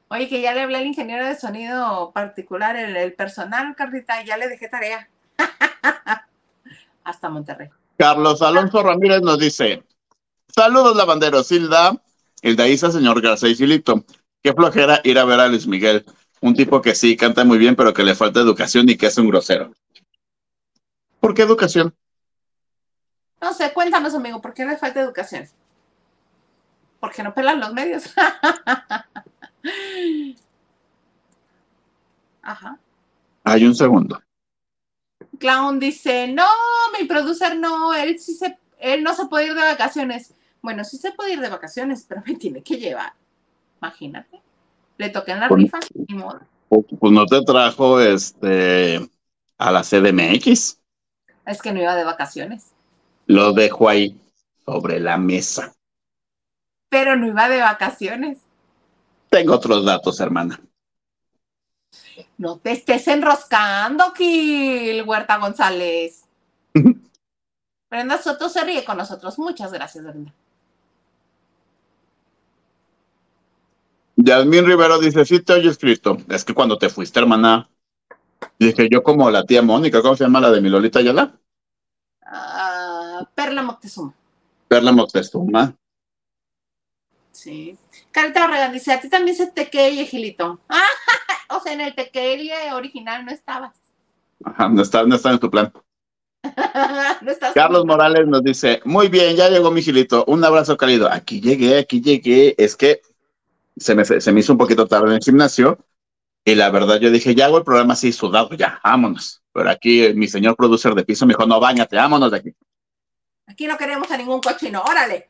Speaker 1: Oye, que ya le hablé al ingeniero de sonido particular, el, el personal, Carlita, y ya le dejé tarea. Hasta Monterrey.
Speaker 3: Carlos Alonso Ramírez nos dice, saludos lavanderos, Hilda, Hilda Isa, señor García y Filito. Qué flojera ir a ver a Luis Miguel, un tipo que sí canta muy bien, pero que le falta educación y que es un grosero. ¿Por qué educación?
Speaker 1: No sé, cuéntanos, amigo, ¿por qué le falta educación? Porque no pelan los medios. Ajá.
Speaker 3: Hay un segundo.
Speaker 1: Clown dice, no, mi producer no, él sí se, él no se puede ir de vacaciones. Bueno, sí se puede ir de vacaciones, pero me tiene que llevar. Imagínate. Le toqué en la
Speaker 3: Pues-
Speaker 1: rifa, ni modo.
Speaker 3: Pues no te trajo este a la CDMX.
Speaker 1: Es que no iba de vacaciones.
Speaker 3: Lo dejo ahí sobre la mesa.
Speaker 1: Pero no iba de vacaciones.
Speaker 3: Tengo otros datos, hermana.
Speaker 1: No te estés enroscando, Gil, Huerta González. Brenda Soto se ríe con nosotros. Muchas gracias, Brenda.
Speaker 3: Yasmín Rivero dice, sí te oyes, Cristo. Es que cuando te fuiste, hermana, dije yo como la tía Mónica, ¿cómo se llama la de mi Lolita Ayala?
Speaker 1: Ah, Perla Moctezuma.
Speaker 3: Perla Moctezuma.
Speaker 1: Sí. Carita Barragán dice, a ti también se te queye, Gilito. Ah, o sea, en el tequerie original no estabas.
Speaker 3: Ajá, no está, no está en tu plan.
Speaker 1: no estás
Speaker 3: Carlos Morales nos dice, muy bien, ya llegó mi Gilito, un abrazo cálido. Aquí llegué, aquí llegué. Es que se me, se me hizo un poquito tarde en el gimnasio y la verdad yo dije, ya hago el programa así sudado, ya, vámonos. Pero aquí eh, mi señor producer de piso me dijo, no, bañate, vámonos de aquí.
Speaker 1: Aquí no queremos a ningún cochino, órale.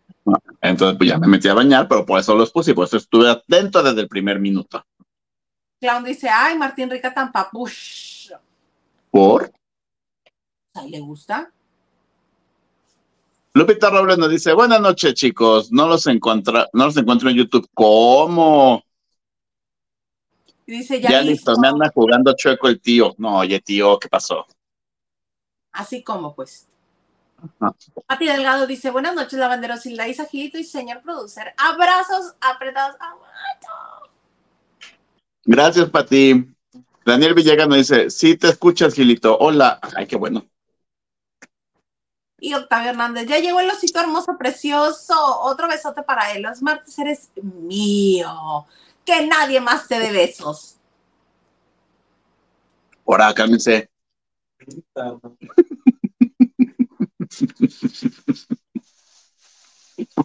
Speaker 3: Entonces, pues ya me metí a bañar, pero por eso los puse y por eso estuve atento desde el primer minuto.
Speaker 1: Clown dice, ay, Martín Rica tan papush.
Speaker 3: ¿Por?
Speaker 1: ¿A le gusta?
Speaker 3: Lupita Robles nos dice, buenas noches, chicos. No los encuentra, no los encuentro en YouTube. ¿Cómo?
Speaker 1: Dice,
Speaker 3: Ya, listo, me anda jugando chueco el tío. No, oye, tío, ¿qué pasó?
Speaker 1: Así como, pues. Pati Delgado dice, buenas noches, lavanderos, y la Isa Gilito y señor producer. Abrazos apretados. Aguanto.
Speaker 3: Gracias, Pati. Daniel Villegas nos dice, sí te escuchas, Gilito. Hola. Ay, qué bueno.
Speaker 1: Y Octavio Hernández, ya llegó el osito hermoso, precioso. Otro besote para él. Los martes eres mío. Que nadie más te dé besos.
Speaker 3: Ahora, cálmense.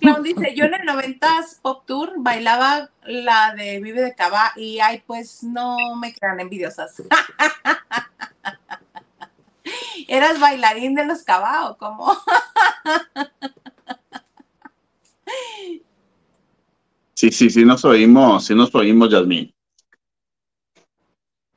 Speaker 1: Clown dice, yo en el 90s Pop Tour bailaba la de Vive de Cava y ay, pues no me crean envidiosas. ¿Eras bailarín de los Cava o cómo?
Speaker 3: Sí, sí, sí nos oímos, sí nos oímos, Yasmín.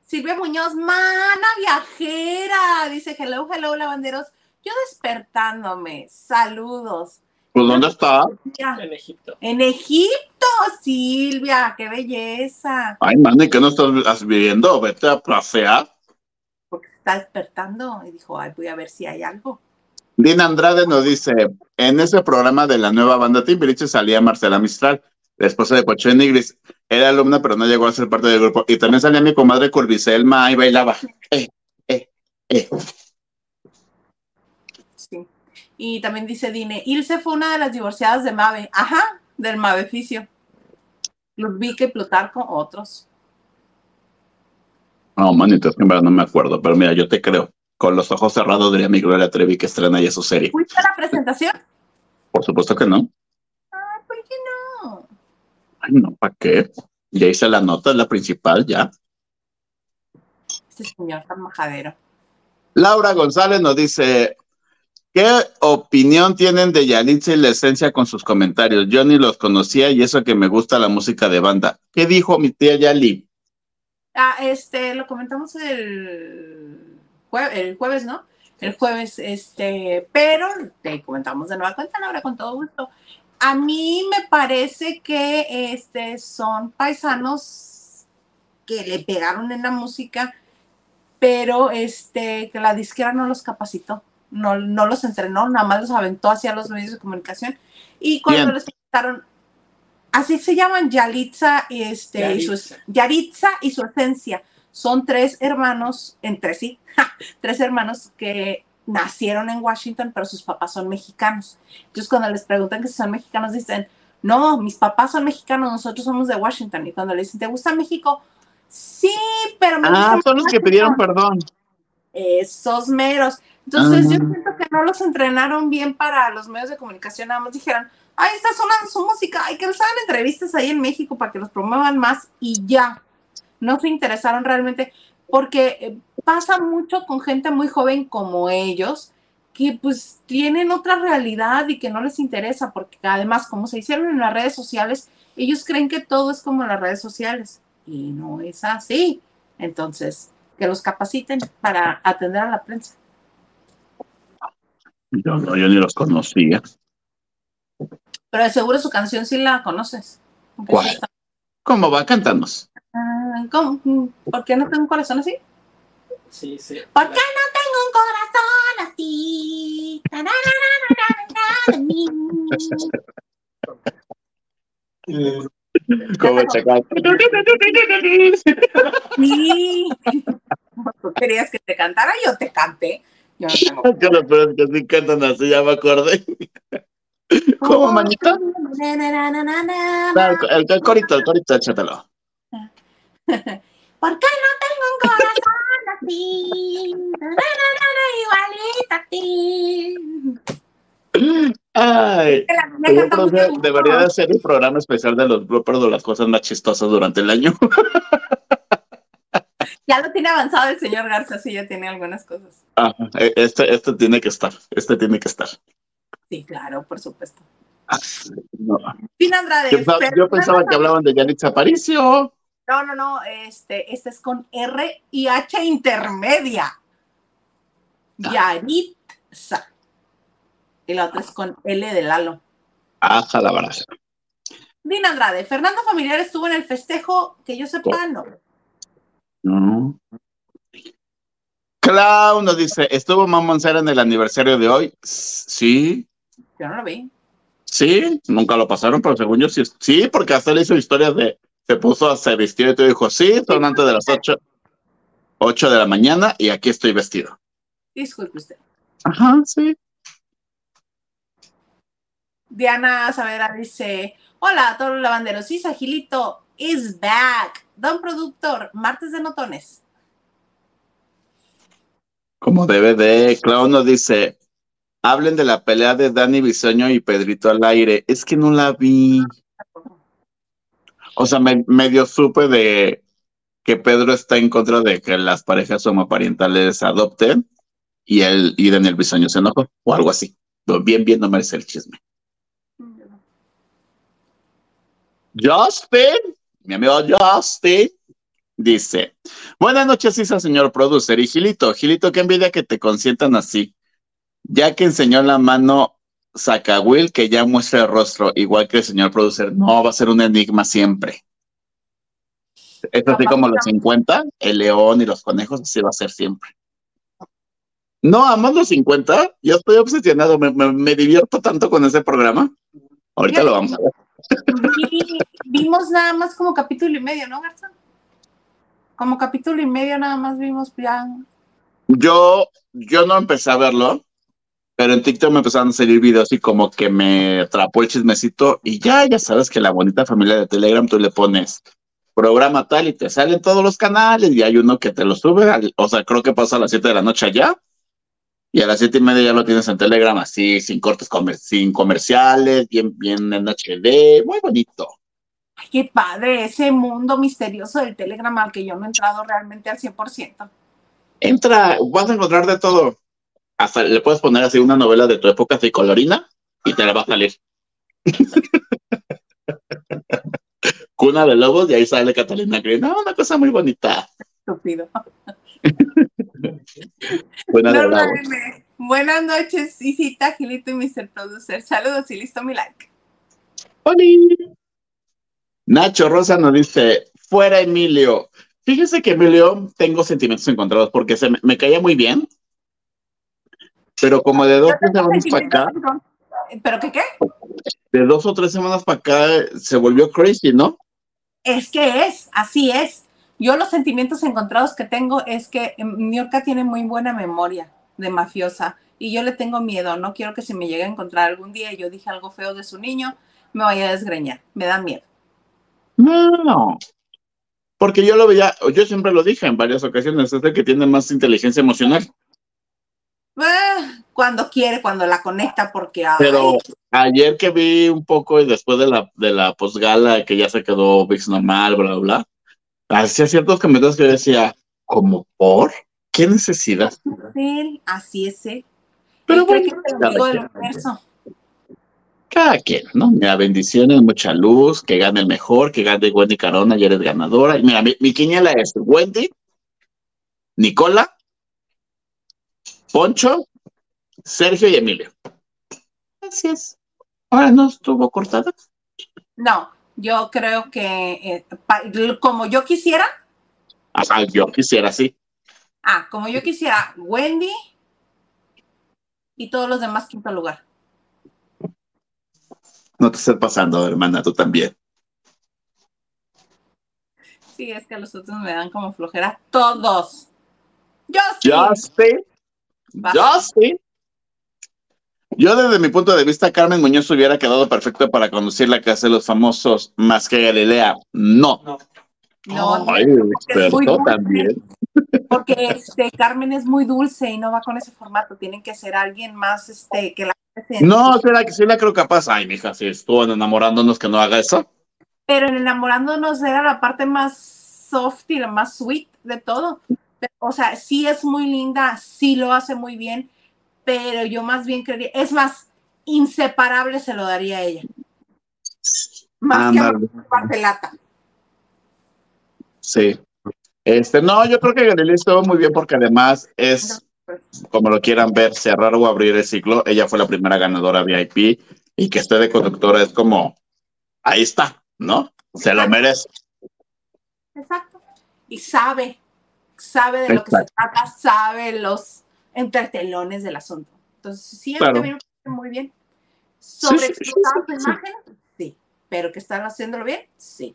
Speaker 1: Silvia Muñoz, mana viajera, dice, hello, hello, lavanderos. Yo despertándome, saludos.
Speaker 3: Pues, ¿dónde está?
Speaker 1: Ya.
Speaker 2: En Egipto.
Speaker 1: En Egipto, Silvia, qué belleza.
Speaker 3: Ay, man, ¿y qué no estás viviendo? Vete a placear.
Speaker 1: Está despertando y dijo, ay, voy a ver si hay algo.
Speaker 3: Dina Andrade nos dice, en ese programa de la nueva banda Timbiriche salía Marcela Mistral, la esposa de Pocho Nigris. Era alumna, pero no llegó a ser parte del grupo. Y también salía mi comadre Curviselma y bailaba. Eh, eh, eh.
Speaker 1: Sí. Y también dice Dine, Ilse fue una de las divorciadas de Mave. Ajá, del Maveficio. Ludwig y Plutarco, otros.
Speaker 3: No, manito, es que en verdad no me acuerdo, pero mira, yo te creo. Con los ojos cerrados diría mi Gloria Trevi que estrena ya su serie.
Speaker 1: ¿Fuiste a la presentación?
Speaker 3: Por supuesto que no.
Speaker 1: Ay, ¿por qué no?
Speaker 3: Ay, no, ¿para qué? Ya hice la nota, es la principal, ya.
Speaker 1: Este señor tan majadero.
Speaker 3: Laura González nos dice, ¿qué opinión tienen de Yalitza y la esencia con sus comentarios? Yo ni los conocía y eso que me gusta la música de banda. ¿Qué dijo mi tía Yali?
Speaker 1: Ah, este, lo comentamos el, jue- el jueves, ¿no? El jueves, este, pero te comentamos de nueva cuenta, Laura, con todo gusto. A mí me parece que este, son paisanos que le pegaron en la música, pero este, que la disquera no los capacitó, no, no los entrenó, nada más los aventó hacia los medios de comunicación. Y cuando
Speaker 3: Bien.
Speaker 1: les preguntaron, así se llaman Yalitza y, este, y su,
Speaker 2: Yaritza.
Speaker 1: Yaritza y su esencia. Son tres hermanos entre sí, tres hermanos que nacieron en Washington, pero sus papás son mexicanos. Entonces, cuando les preguntan que si son mexicanos, dicen, no, mis papás son mexicanos, nosotros somos de Washington. Y cuando le dicen, ¿te gusta México? Sí, pero me
Speaker 3: Ah,
Speaker 1: gusta
Speaker 3: son los que
Speaker 1: Washington".
Speaker 3: pidieron perdón.
Speaker 1: Esos meros. Entonces, yo
Speaker 3: Ah.
Speaker 1: siento que no los entrenaron bien para los medios de comunicación, nada más dijeron, ay, está sonando su música, hay que les hagan entrevistas ahí en México para que los promuevan más y ya. No se interesaron realmente, porque eh, pasa mucho con gente muy joven como ellos, que pues tienen otra realidad y que no les interesa, porque además, como se hicieron en las redes sociales, ellos creen que todo es como las redes sociales y no es así. Entonces, que los capaciten para atender a la prensa.
Speaker 3: Yo no, yo ni los conocía.
Speaker 1: Pero de seguro su canción sí la conoces.
Speaker 3: ¿Cuál?
Speaker 1: está-
Speaker 3: ¿Cómo va? Cántanos.
Speaker 1: Ah, ¿Cómo? ¿Por qué no tengo un corazón así?
Speaker 2: Sí, sí.
Speaker 1: ¿Por qué no tengo un corazón así? Sí. ¿Tú querías que te cantara? Yo te canté. Yo no tengo.
Speaker 3: Que lo peor es que sí cantan así, ya me acordé. ¿Cómo, manito? El, el corito, el corito, échatelo.
Speaker 1: ¿Por qué no tengo un corazón así? Na, na, na, na, igualito a ti.
Speaker 3: Ay, yo creo que debería de ser un programa especial de los bloopers de las cosas más chistosas durante el año.
Speaker 1: Ya lo tiene avanzado el señor Garza, sí, ya tiene algunas cosas.
Speaker 3: Ajá, e- este, este tiene que estar, este tiene que estar.
Speaker 1: Sí, claro, por supuesto.
Speaker 3: Ah, no.
Speaker 1: Andrade.
Speaker 3: Yo, pensaba- yo pensaba que hablaban de Yanitza Aparicio.
Speaker 1: No, no, no, este, este es con R y H intermedia. Yaritza. Y la otra es con L de Lalo.
Speaker 3: Aja la baraja.
Speaker 1: Dina Andrade, Fernando Familiar estuvo en el festejo, que yo sepa, no.
Speaker 3: No. Clau nos dice, ¿estuvo Mamoncera en el aniversario de hoy? Sí,
Speaker 1: Yo no lo vi.
Speaker 3: sí, nunca lo pasaron, pero según yo sí. Sí, porque hasta le hizo historias de, se puso a se vistió y todo dijo, sí, son antes de las 8, 8 de la mañana y aquí estoy vestido.
Speaker 1: Disculpe usted.
Speaker 3: Ajá, sí.
Speaker 1: Diana Saavedra dice: Hola a todos los lavanderos. Sí, Sagilito is back. Don Productor, martes de notones.
Speaker 3: Como debe de, Clau nos dice, hablen de la pelea de Dani Bisoño y Pedrito al aire. Es que no la vi. O sea, me, medio supe de que Pedro está en contra de que las parejas homoparentales adopten y él y Daniel Bisoño se enojó o algo así. Bien, bien no merece el chisme. Justin, mi amigo Justin, dice, buenas noches, Isa, señor producer. Y Gilito, Gilito, qué envidia que te consientan así. Ya que enseñó la mano Will que ya muestra el rostro, igual que el señor producer, no va a ser un enigma siempre. Es así como los 50, el león y los conejos, así va a ser siempre. No, amas los 50, yo estoy obsesionado, me, me- me divierto tanto con ese programa. Ahorita lo vamos a ver.
Speaker 1: Vi- vimos nada más como capítulo y medio, ¿no, Garza? Como capítulo y medio nada más vimos ya.
Speaker 3: Yo, yo no empecé a verlo, pero en TikTok me empezaron a salir videos y como que me atrapó el chismecito y ya, ya sabes que la bonita familia de Telegram tú le pones programa tal y te salen todos los canales y hay uno que te lo sube, al- o sea, creo que pasa a las 7 de la noche allá y a las siete y media ya lo tienes en Telegram así, sin cortes, comer- sin comerciales, bien, bien en HD, muy bonito.
Speaker 1: Ay, qué padre, ese mundo misterioso del Telegram al que yo no he entrado realmente al 100%.
Speaker 3: Entra, vas a encontrar de todo. Hasta le puedes poner así una novela de tu época colorina y te la va a salir. Cuna de lobos y ahí sale Catalina Green. No, una cosa muy bonita.
Speaker 1: Estúpido. Norma. M. Buenas noches, Isita, Gilito y Mr. Producer. Saludos y listo mi like.
Speaker 3: ¡Oli! Nacho Rosa nos dice, fuera Emilio. Fíjese que Emilio tengo sentimientos encontrados porque se me, me caía muy bien, pero como de dos semanas para acá,
Speaker 1: ¿Pero qué qué?
Speaker 3: de dos o tres semanas para acá se volvió crazy, ¿no?
Speaker 1: Es que es, así es. Yo los sentimientos encontrados que tengo es que Niurka tiene muy buena memoria de mafiosa y yo le tengo miedo, no quiero que se me llegue a encontrar algún día y yo dije algo feo de su niño, me vaya a desgreñar, me da miedo.
Speaker 3: No, porque yo lo veía, yo siempre lo dije en varias ocasiones, es el que tiene más inteligencia emocional.
Speaker 1: Ah, cuando quiere, cuando la conecta, porque ay,
Speaker 3: Pero ayer que vi un poco y después de la, de la posgala que ya se quedó VIX normal, bla, bla, bla, hacía ciertos comentarios que yo decía, ¿como por? ¿Qué necesidad?
Speaker 1: así es él.
Speaker 3: Pero
Speaker 1: Él
Speaker 3: bueno,
Speaker 1: el
Speaker 3: cada quien. ¿no? Mira, bendiciones, mucha luz, que gane el mejor, que gane Wendy Carona, ya eres ganadora. Mira, mi, mi quiniela es Wendy, Nicola, Poncho, Sergio y Emilio. Gracias. Ahora no estuvo cortada.
Speaker 1: No, yo creo que eh, pa- como yo quisiera,
Speaker 3: Ajá, yo quisiera así.
Speaker 1: ah, como yo quisiera, Wendy y todos los demás quinto lugar.
Speaker 3: No te estés pasando, hermana, tú también.
Speaker 1: Sí, es que a los otros me dan como flojera. Todos. Yo sí.
Speaker 3: Justin.
Speaker 1: Va.
Speaker 3: Justin. Yo desde mi punto de vista, Carmen Muñoz hubiera quedado perfecto para conducir la casa de los famosos más que Galilea. No.
Speaker 4: No.
Speaker 1: No,
Speaker 3: Ay, experto
Speaker 1: dulce.
Speaker 3: también.
Speaker 1: porque este Carmen es muy dulce y no va con ese formato. Tienen que ser alguien más este que la
Speaker 3: No, será que sí la creo capaz. Ay, mija, si estuvo enamorándonos que no haga eso.
Speaker 1: Pero en enamorándonos era la parte más soft y la más sweet de todo. O sea, sí es muy linda, sí lo hace muy bien, pero yo más bien creería, es más, inseparable se lo daría a ella. Más que a Barcelata.
Speaker 3: Sí. Este, no, yo creo que Galilea estuvo muy bien porque además es, como lo quieran ver, cerrar o abrir el ciclo. Ella fue la primera ganadora VIP y que esté de conductora es como, ahí está, ¿no? Se lo merece.
Speaker 1: Exacto. Y sabe, sabe de lo que se trata, sabe los entretelones del asunto. Entonces, sí,
Speaker 3: Claro.
Speaker 1: también me muy bien.
Speaker 3: sí,
Speaker 1: ¿Sobre
Speaker 3: sí,
Speaker 1: imagen? Sí. ¿Pero que están haciéndolo bien? Sí.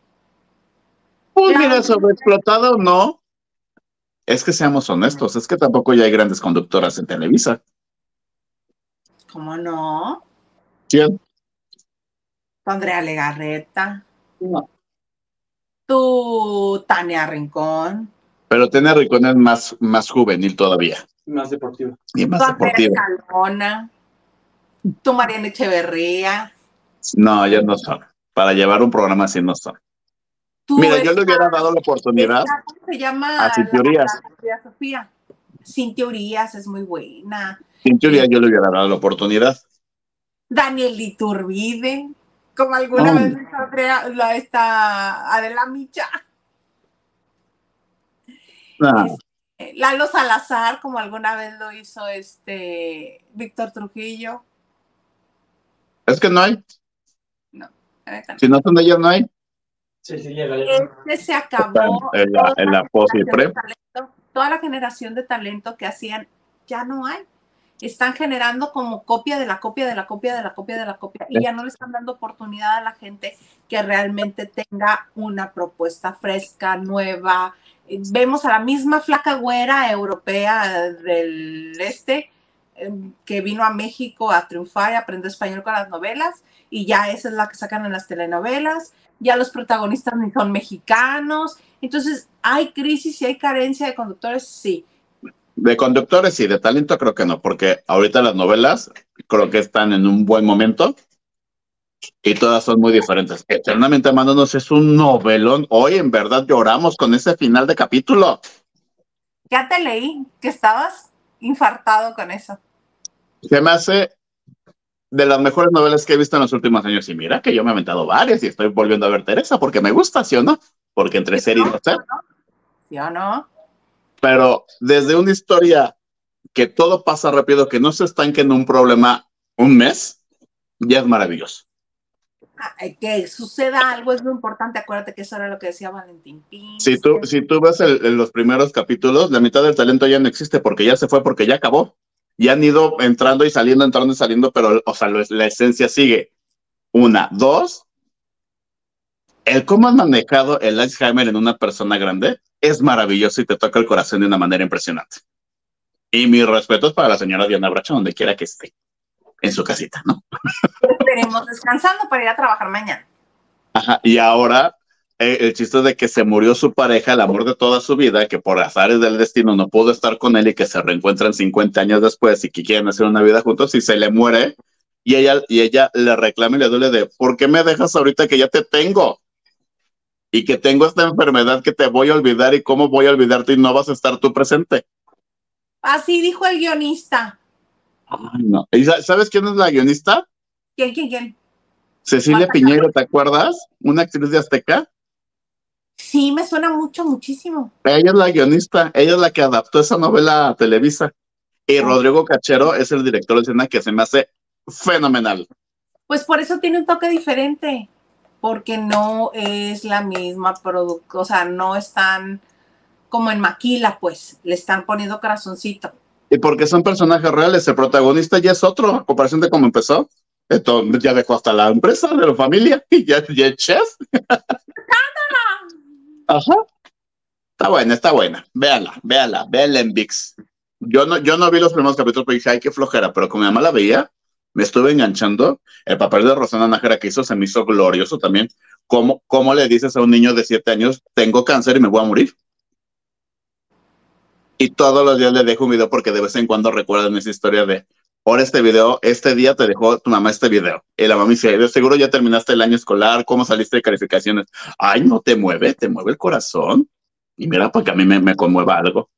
Speaker 3: Pues
Speaker 1: Claro.
Speaker 3: mira, sobreexplotado no. Es que seamos honestos, es que tampoco ya hay grandes conductoras en Televisa.
Speaker 1: ¿Cómo no?
Speaker 3: ¿Quién?
Speaker 1: Andrea Legarreta, tu Tania Rincón,
Speaker 3: Pero Tena Ricón es más, más juvenil todavía
Speaker 4: Más deportivo.
Speaker 3: y
Speaker 1: tu
Speaker 3: más
Speaker 1: Andrea
Speaker 3: deportiva.
Speaker 1: Escalona, tu Mariana Echeverría.
Speaker 3: No, ya no son. Para llevar un programa así no son. Mira, yo le hubiera dado la oportunidad
Speaker 1: ¿Cómo se llama?
Speaker 3: a Cintia Urias.
Speaker 1: La, la Sofía. Cintia Urias es muy buena.
Speaker 3: En teoría yo le hubiera dado la oportunidad.
Speaker 1: Daniel Iturbide, como alguna
Speaker 3: Oh.
Speaker 1: vez la, esta Adela Micha.
Speaker 3: Ah,
Speaker 1: Eh, Lalo Salazar, como alguna vez lo hizo este Víctor Trujillo.
Speaker 3: es que no hay.
Speaker 1: La no.
Speaker 3: Si no son ellas, no hay.
Speaker 4: Sí, sí, llega.
Speaker 1: Este se acabó.
Speaker 3: En la, en la
Speaker 1: de talento- toda la generación de talento que hacían, ya no hay. Están generando como copia de la copia de la copia de la copia de la copia y ya no le están dando oportunidad a la gente que realmente tenga una propuesta fresca, nueva. Vemos a la misma flaca güera europea del este eh, que vino a México a triunfar y aprender español con las novelas y ya esa es la que sacan en las telenovelas ya los protagonistas ni son mexicanos. Entonces, ¿hay crisis y hay carencia de conductores? Sí.
Speaker 3: De conductores y de talento creo que no, porque ahorita las novelas creo que están en un buen momento y todas son muy diferentes. Eternamente Amándonos es un novelón. Hoy en verdad lloramos con ese final de capítulo.
Speaker 1: Ya te leí que estabas infartado con eso.
Speaker 3: Se me hace de las mejores novelas que he visto en los últimos años. Y mira que yo me he aventado varias y estoy volviendo a ver Teresa porque me gusta, ¿sí o no? Porque entre series no sé.
Speaker 1: ¿Sí o no?
Speaker 3: Pero desde una historia que todo pasa rápido, que no se estanque en un problema un mes, ya es maravilloso.
Speaker 1: Eh, Que suceda algo es lo importante. Acuérdate que eso era lo que decía Valentín Pin.
Speaker 3: Si tú, si tú ves el- el- los primeros capítulos, la mitad del talento ya no existe porque ya se fue, porque ya acabó. Ya han ido entrando y saliendo, entrando y saliendo, pero, o sea, lo- la esencia sigue. Una, dos, el cómo han manejado el Alzheimer en una persona grande es maravilloso y te toca el corazón de una manera impresionante. Y mis respetos para la señora Diana Bracho, donde quiera que esté, en su casita, ¿no?
Speaker 1: Estaremos descansando para ir a trabajar mañana.
Speaker 3: Ajá, y ahora eh, el chiste de que se murió su pareja, el amor de toda su vida, que por azares del destino no pudo estar con él y que se reencuentran 50 años después y que quieren hacer una vida juntos y se le muere y ella, y ella le reclama y le duele de, ¿por qué me dejas ahorita que ya te tengo? Y que tengo esta enfermedad que te voy a olvidar y cómo voy a olvidarte y no vas a estar tú presente.
Speaker 1: Así dijo el guionista.
Speaker 3: Ay, no. ¿Y sa- sabes quién es la guionista?
Speaker 1: ¿Quién, quién, quién?
Speaker 3: Cecilia Piñero, ¿te acuerdas? Una actriz de Azteca.
Speaker 1: Sí, me suena mucho, muchísimo.
Speaker 3: Ella es la guionista, ella es la que adaptó esa novela a Televisa. Y Rodrigo Cachero es el director de escena que se me hace fenomenal.
Speaker 1: Pues por eso tiene un toque diferente, porque no es la misma producto, o sea, no están como en maquila, pues, le están poniendo corazoncito.
Speaker 3: Y porque son personajes reales, el protagonista ya es otro, a comparación de cómo empezó. Entonces ya dejó hasta la empresa de la familia y ya, ya es chef. Ajá. Está buena, está buena. Véala, véala, véala en VIX. Yo no, yo no vi los primeros capítulos, pero dije, ay, qué flojera. Pero como mi mamá la veía, me estuve enganchando. El papel de Rosana Nájera que hizo se me hizo glorioso también. ¿Cómo, ¿Cómo le dices a un niño de siete años, tengo cáncer y me voy a morir? Y todos los días le dejo un video porque de vez en cuando recuerdan esa historia de, por este video, este día te dejó tu mamá este video. Y la mamá dice, de seguro ya terminaste el año escolar, ¿cómo saliste de calificaciones? Ay, no te mueve, te mueve el corazón. Y mira, porque a mí me, me conmueva algo.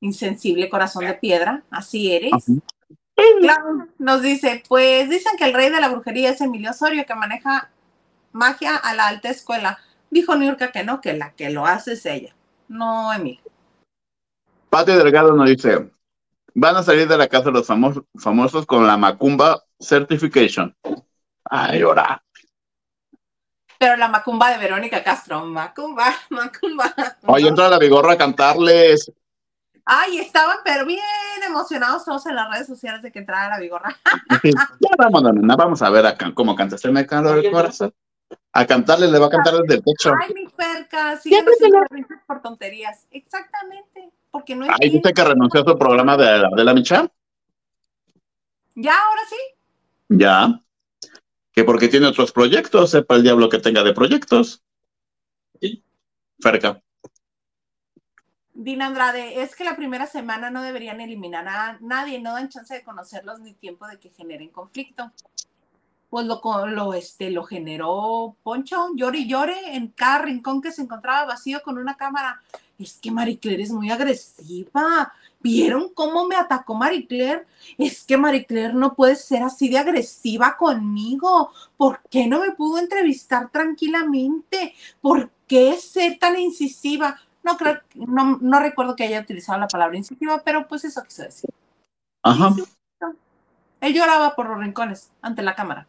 Speaker 1: Insensible corazón de piedra, así eres.
Speaker 3: Ajá.
Speaker 1: Nos dice, pues dicen que el rey de la brujería es Emilio Osorio, que maneja magia a la alta escuela. Dijo Niurka que no, que la que lo hace es ella, no Emilio.
Speaker 3: Pati Delgado nos dice, van a salir de la casa los famosos, famosos con la Macumba Certification. Ay, ahora.
Speaker 1: Pero la macumba de Verónica Castro, macumba, macumba.
Speaker 3: Oye, entra la vigorra a cantarles.
Speaker 1: Ay, estaban pero bien emocionados todos en las redes sociales de que entrara la vigorra.
Speaker 3: ya vámonos, nena, vamos a ver acá cómo canta. ¿Se me cae el corazón? A cantarle, le va a cantar desde el techo.
Speaker 1: Ay, mi perca, risas por tonterías. Exactamente, porque no
Speaker 3: Ay, dice que renunció a su programa de la, de la Micha.
Speaker 1: Ya, ahora sí.
Speaker 3: Ya. Que porque tiene otros proyectos, sepa el diablo que tenga de proyectos.
Speaker 4: Sí.
Speaker 3: Ferca.
Speaker 1: Dina Andrade, es que la primera semana no deberían eliminar a nadie, no dan chance de conocerlos ni tiempo de que generen conflicto. Pues lo, lo, este, lo generó Poncho, llore y llore en cada rincón que se encontraba vacío con una cámara. Es que Marie Claire es muy agresiva. ¿Vieron cómo me atacó Marie Claire? Es que Marie Claire no puede ser así de agresiva conmigo. ¿Por qué no me pudo entrevistar tranquilamente? ¿Por qué ser tan incisiva? No creo, no, no recuerdo que haya utilizado la palabra incisiva, pero pues eso quiso decir.
Speaker 3: Ajá.
Speaker 1: Él lloraba por los rincones ante la cámara.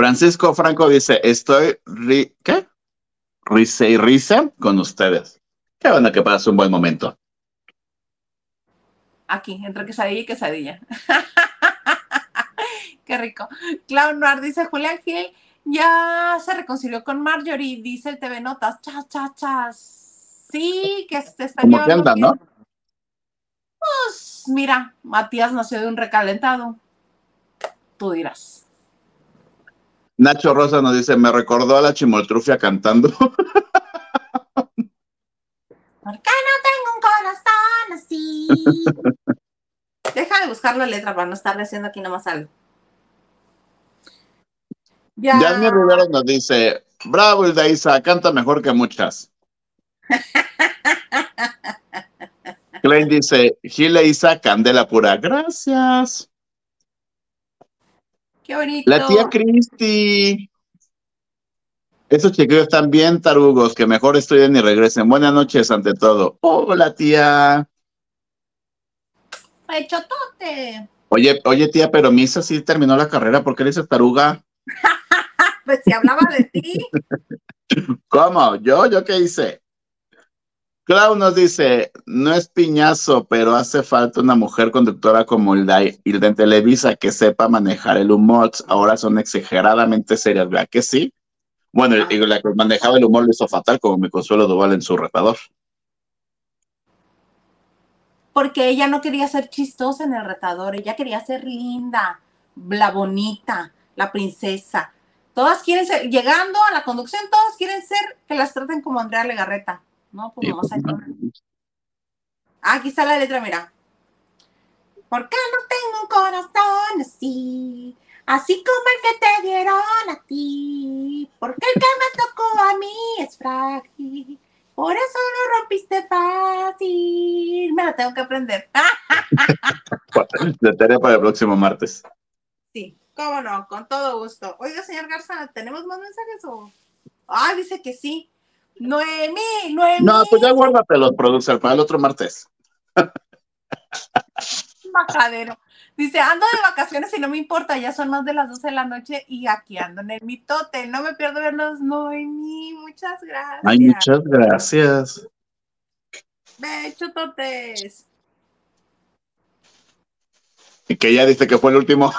Speaker 3: Francisco Franco dice, estoy, ri ¿qué? Risa y risa con ustedes. Qué bueno que pase un buen momento.
Speaker 1: Aquí, entre quesadilla y quesadilla. Qué rico. Clown Noir dice, Julián Gil ya se reconcilió con Marjorie, dice el TV Notas. Chas, chas, chas. Sí, que se está
Speaker 3: ¿Cómo que anda, no?
Speaker 1: Pues mira, Matías nació de un recalentado. Tú dirás.
Speaker 3: Nacho Rosa nos dice, me recordó a la chimoltrufia cantando.
Speaker 1: ¿Por qué no tengo un corazón así? Deja de buscar la letra para no estar haciendo aquí nomás algo.
Speaker 3: Ya. Yasmin Rivera nos dice, bravo Isa, canta mejor que muchas. Klein dice, Gile Isa, candela pura. Gracias.
Speaker 1: Qué bonito.
Speaker 3: La tía Cristi. Esos chiquillos están bien tarugos, que mejor estudien y regresen. Buenas noches ante todo. Hola, tía.
Speaker 1: Ay, chotote.
Speaker 3: Oye, oye, tía, pero Misa sí terminó la carrera, ¿por qué le dices taruga?
Speaker 1: pues si hablaba de ti.
Speaker 3: ¿Cómo? ¿Yo? ¿Yo qué hice? Clau nos dice, no es piñazo, pero hace falta una mujer conductora como Hilda en Televisa que sepa manejar el humor. Ahora son exageradamente serias, ¿verdad que sí? Bueno, y la que manejaba el humor lo hizo fatal, como mi Consuelo Duval en su retador.
Speaker 1: Porque ella no quería ser chistosa en el retador, ella quería ser linda, la bonita, la princesa. Todas quieren ser, llegando a la conducción, todas quieren ser que las traten como Andrea Legarreta. No, pues vamos a ah, Aquí está la letra, mira. ¿Por qué no tengo un corazón así? Así como el que te dieron a ti. Porque el que me tocó a mí es frágil. Por eso lo rompiste fácil. Me lo tengo que aprender.
Speaker 3: De tarea para el próximo martes.
Speaker 1: Sí, cómo no, con todo gusto. Oiga, señor Garza, ¿tenemos más mensajes o...? Ah, dice que sí. Noemí, Noemí.
Speaker 3: No, pues ya guárdatelos, producer, para el otro martes.
Speaker 1: Majadero. Dice, ando de vacaciones y no me importa, ya son más de las 12 de la noche y aquí ando en el mitote. No me pierdo verlos, Noemí. Muchas gracias.
Speaker 3: Ay, muchas gracias.
Speaker 1: Becho, totes.
Speaker 3: Y que ya dice que fue el último.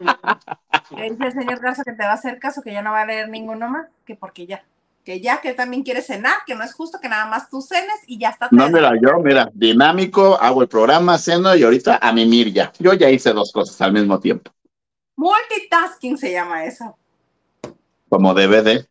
Speaker 1: Dice el señor Garza que te va a hacer caso, que ya no va a leer ninguno más, que porque ya, que ya que también quiere cenar, que no es justo que nada más tú cenes y ya está.
Speaker 3: No, mira, yo, mira, dinámico, hago el programa, ceno y ahorita a mimir ya. Yo ya hice dos cosas al mismo tiempo.
Speaker 1: Multitasking se llama eso.
Speaker 3: Como de.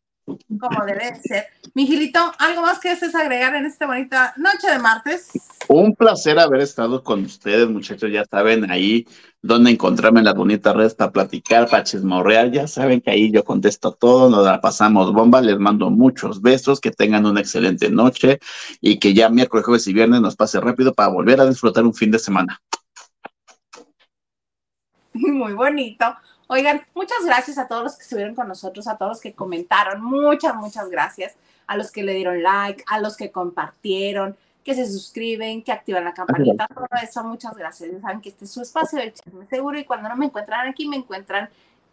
Speaker 1: Como debe de ser. Miguelito, ¿algo más que desees agregar en esta bonita noche de martes?
Speaker 3: Un placer haber estado con ustedes, muchachos. Ya saben ahí dónde encontrarme en las bonitas redes para platicar, para chismorrear. Ya saben que ahí yo contesto todo, nos la pasamos bomba. Les mando muchos besos, que tengan una excelente noche y que ya miércoles, jueves y viernes nos pase rápido para volver a disfrutar un fin de semana.
Speaker 1: Muy bonito. Oigan, muchas gracias a todos los que estuvieron con nosotros, a todos los que comentaron. Muchas, muchas gracias. A los que le dieron like, a los que compartieron, que se suscriben, que activan la campanita, todo eso. Muchas gracias. Ya saben que este es su espacio del chisme seguro y cuando no me encuentran aquí, me encuentran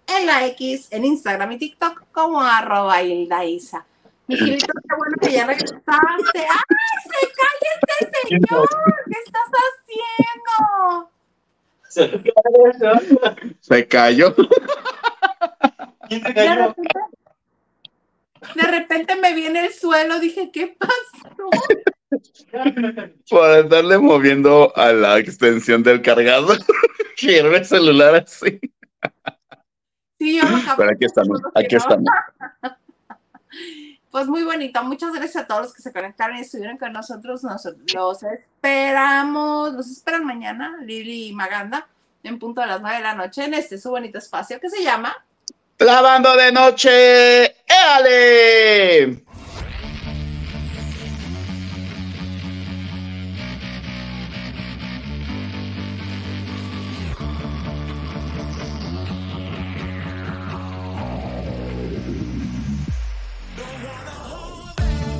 Speaker 1: en la X, en Instagram y TikTok como arroba Hilda Isa. Mi Gilito, qué bueno que ya regresaste. ¡Ay, se calla este señor! ¿Qué estás haciendo?
Speaker 3: Se cayó.
Speaker 4: ¿Quién se
Speaker 1: De
Speaker 4: cayó?
Speaker 1: repente, de repente me vi en el suelo, dije, ¿qué pasó?
Speaker 3: Por estarle moviendo a la extensión del cargador. Quiero el celular así.
Speaker 1: Sí, yo no
Speaker 3: Pero aquí estamos, aquí estamos.
Speaker 1: Pues muy bonito. Muchas gracias a todos los que se conectaron y estuvieron con nosotros. Nos, los esperamos. Los esperan mañana, Lili y Maganda, en punto de las nueve de la noche, en este su bonito espacio que se llama
Speaker 3: Lavando de noche. ¡Éale!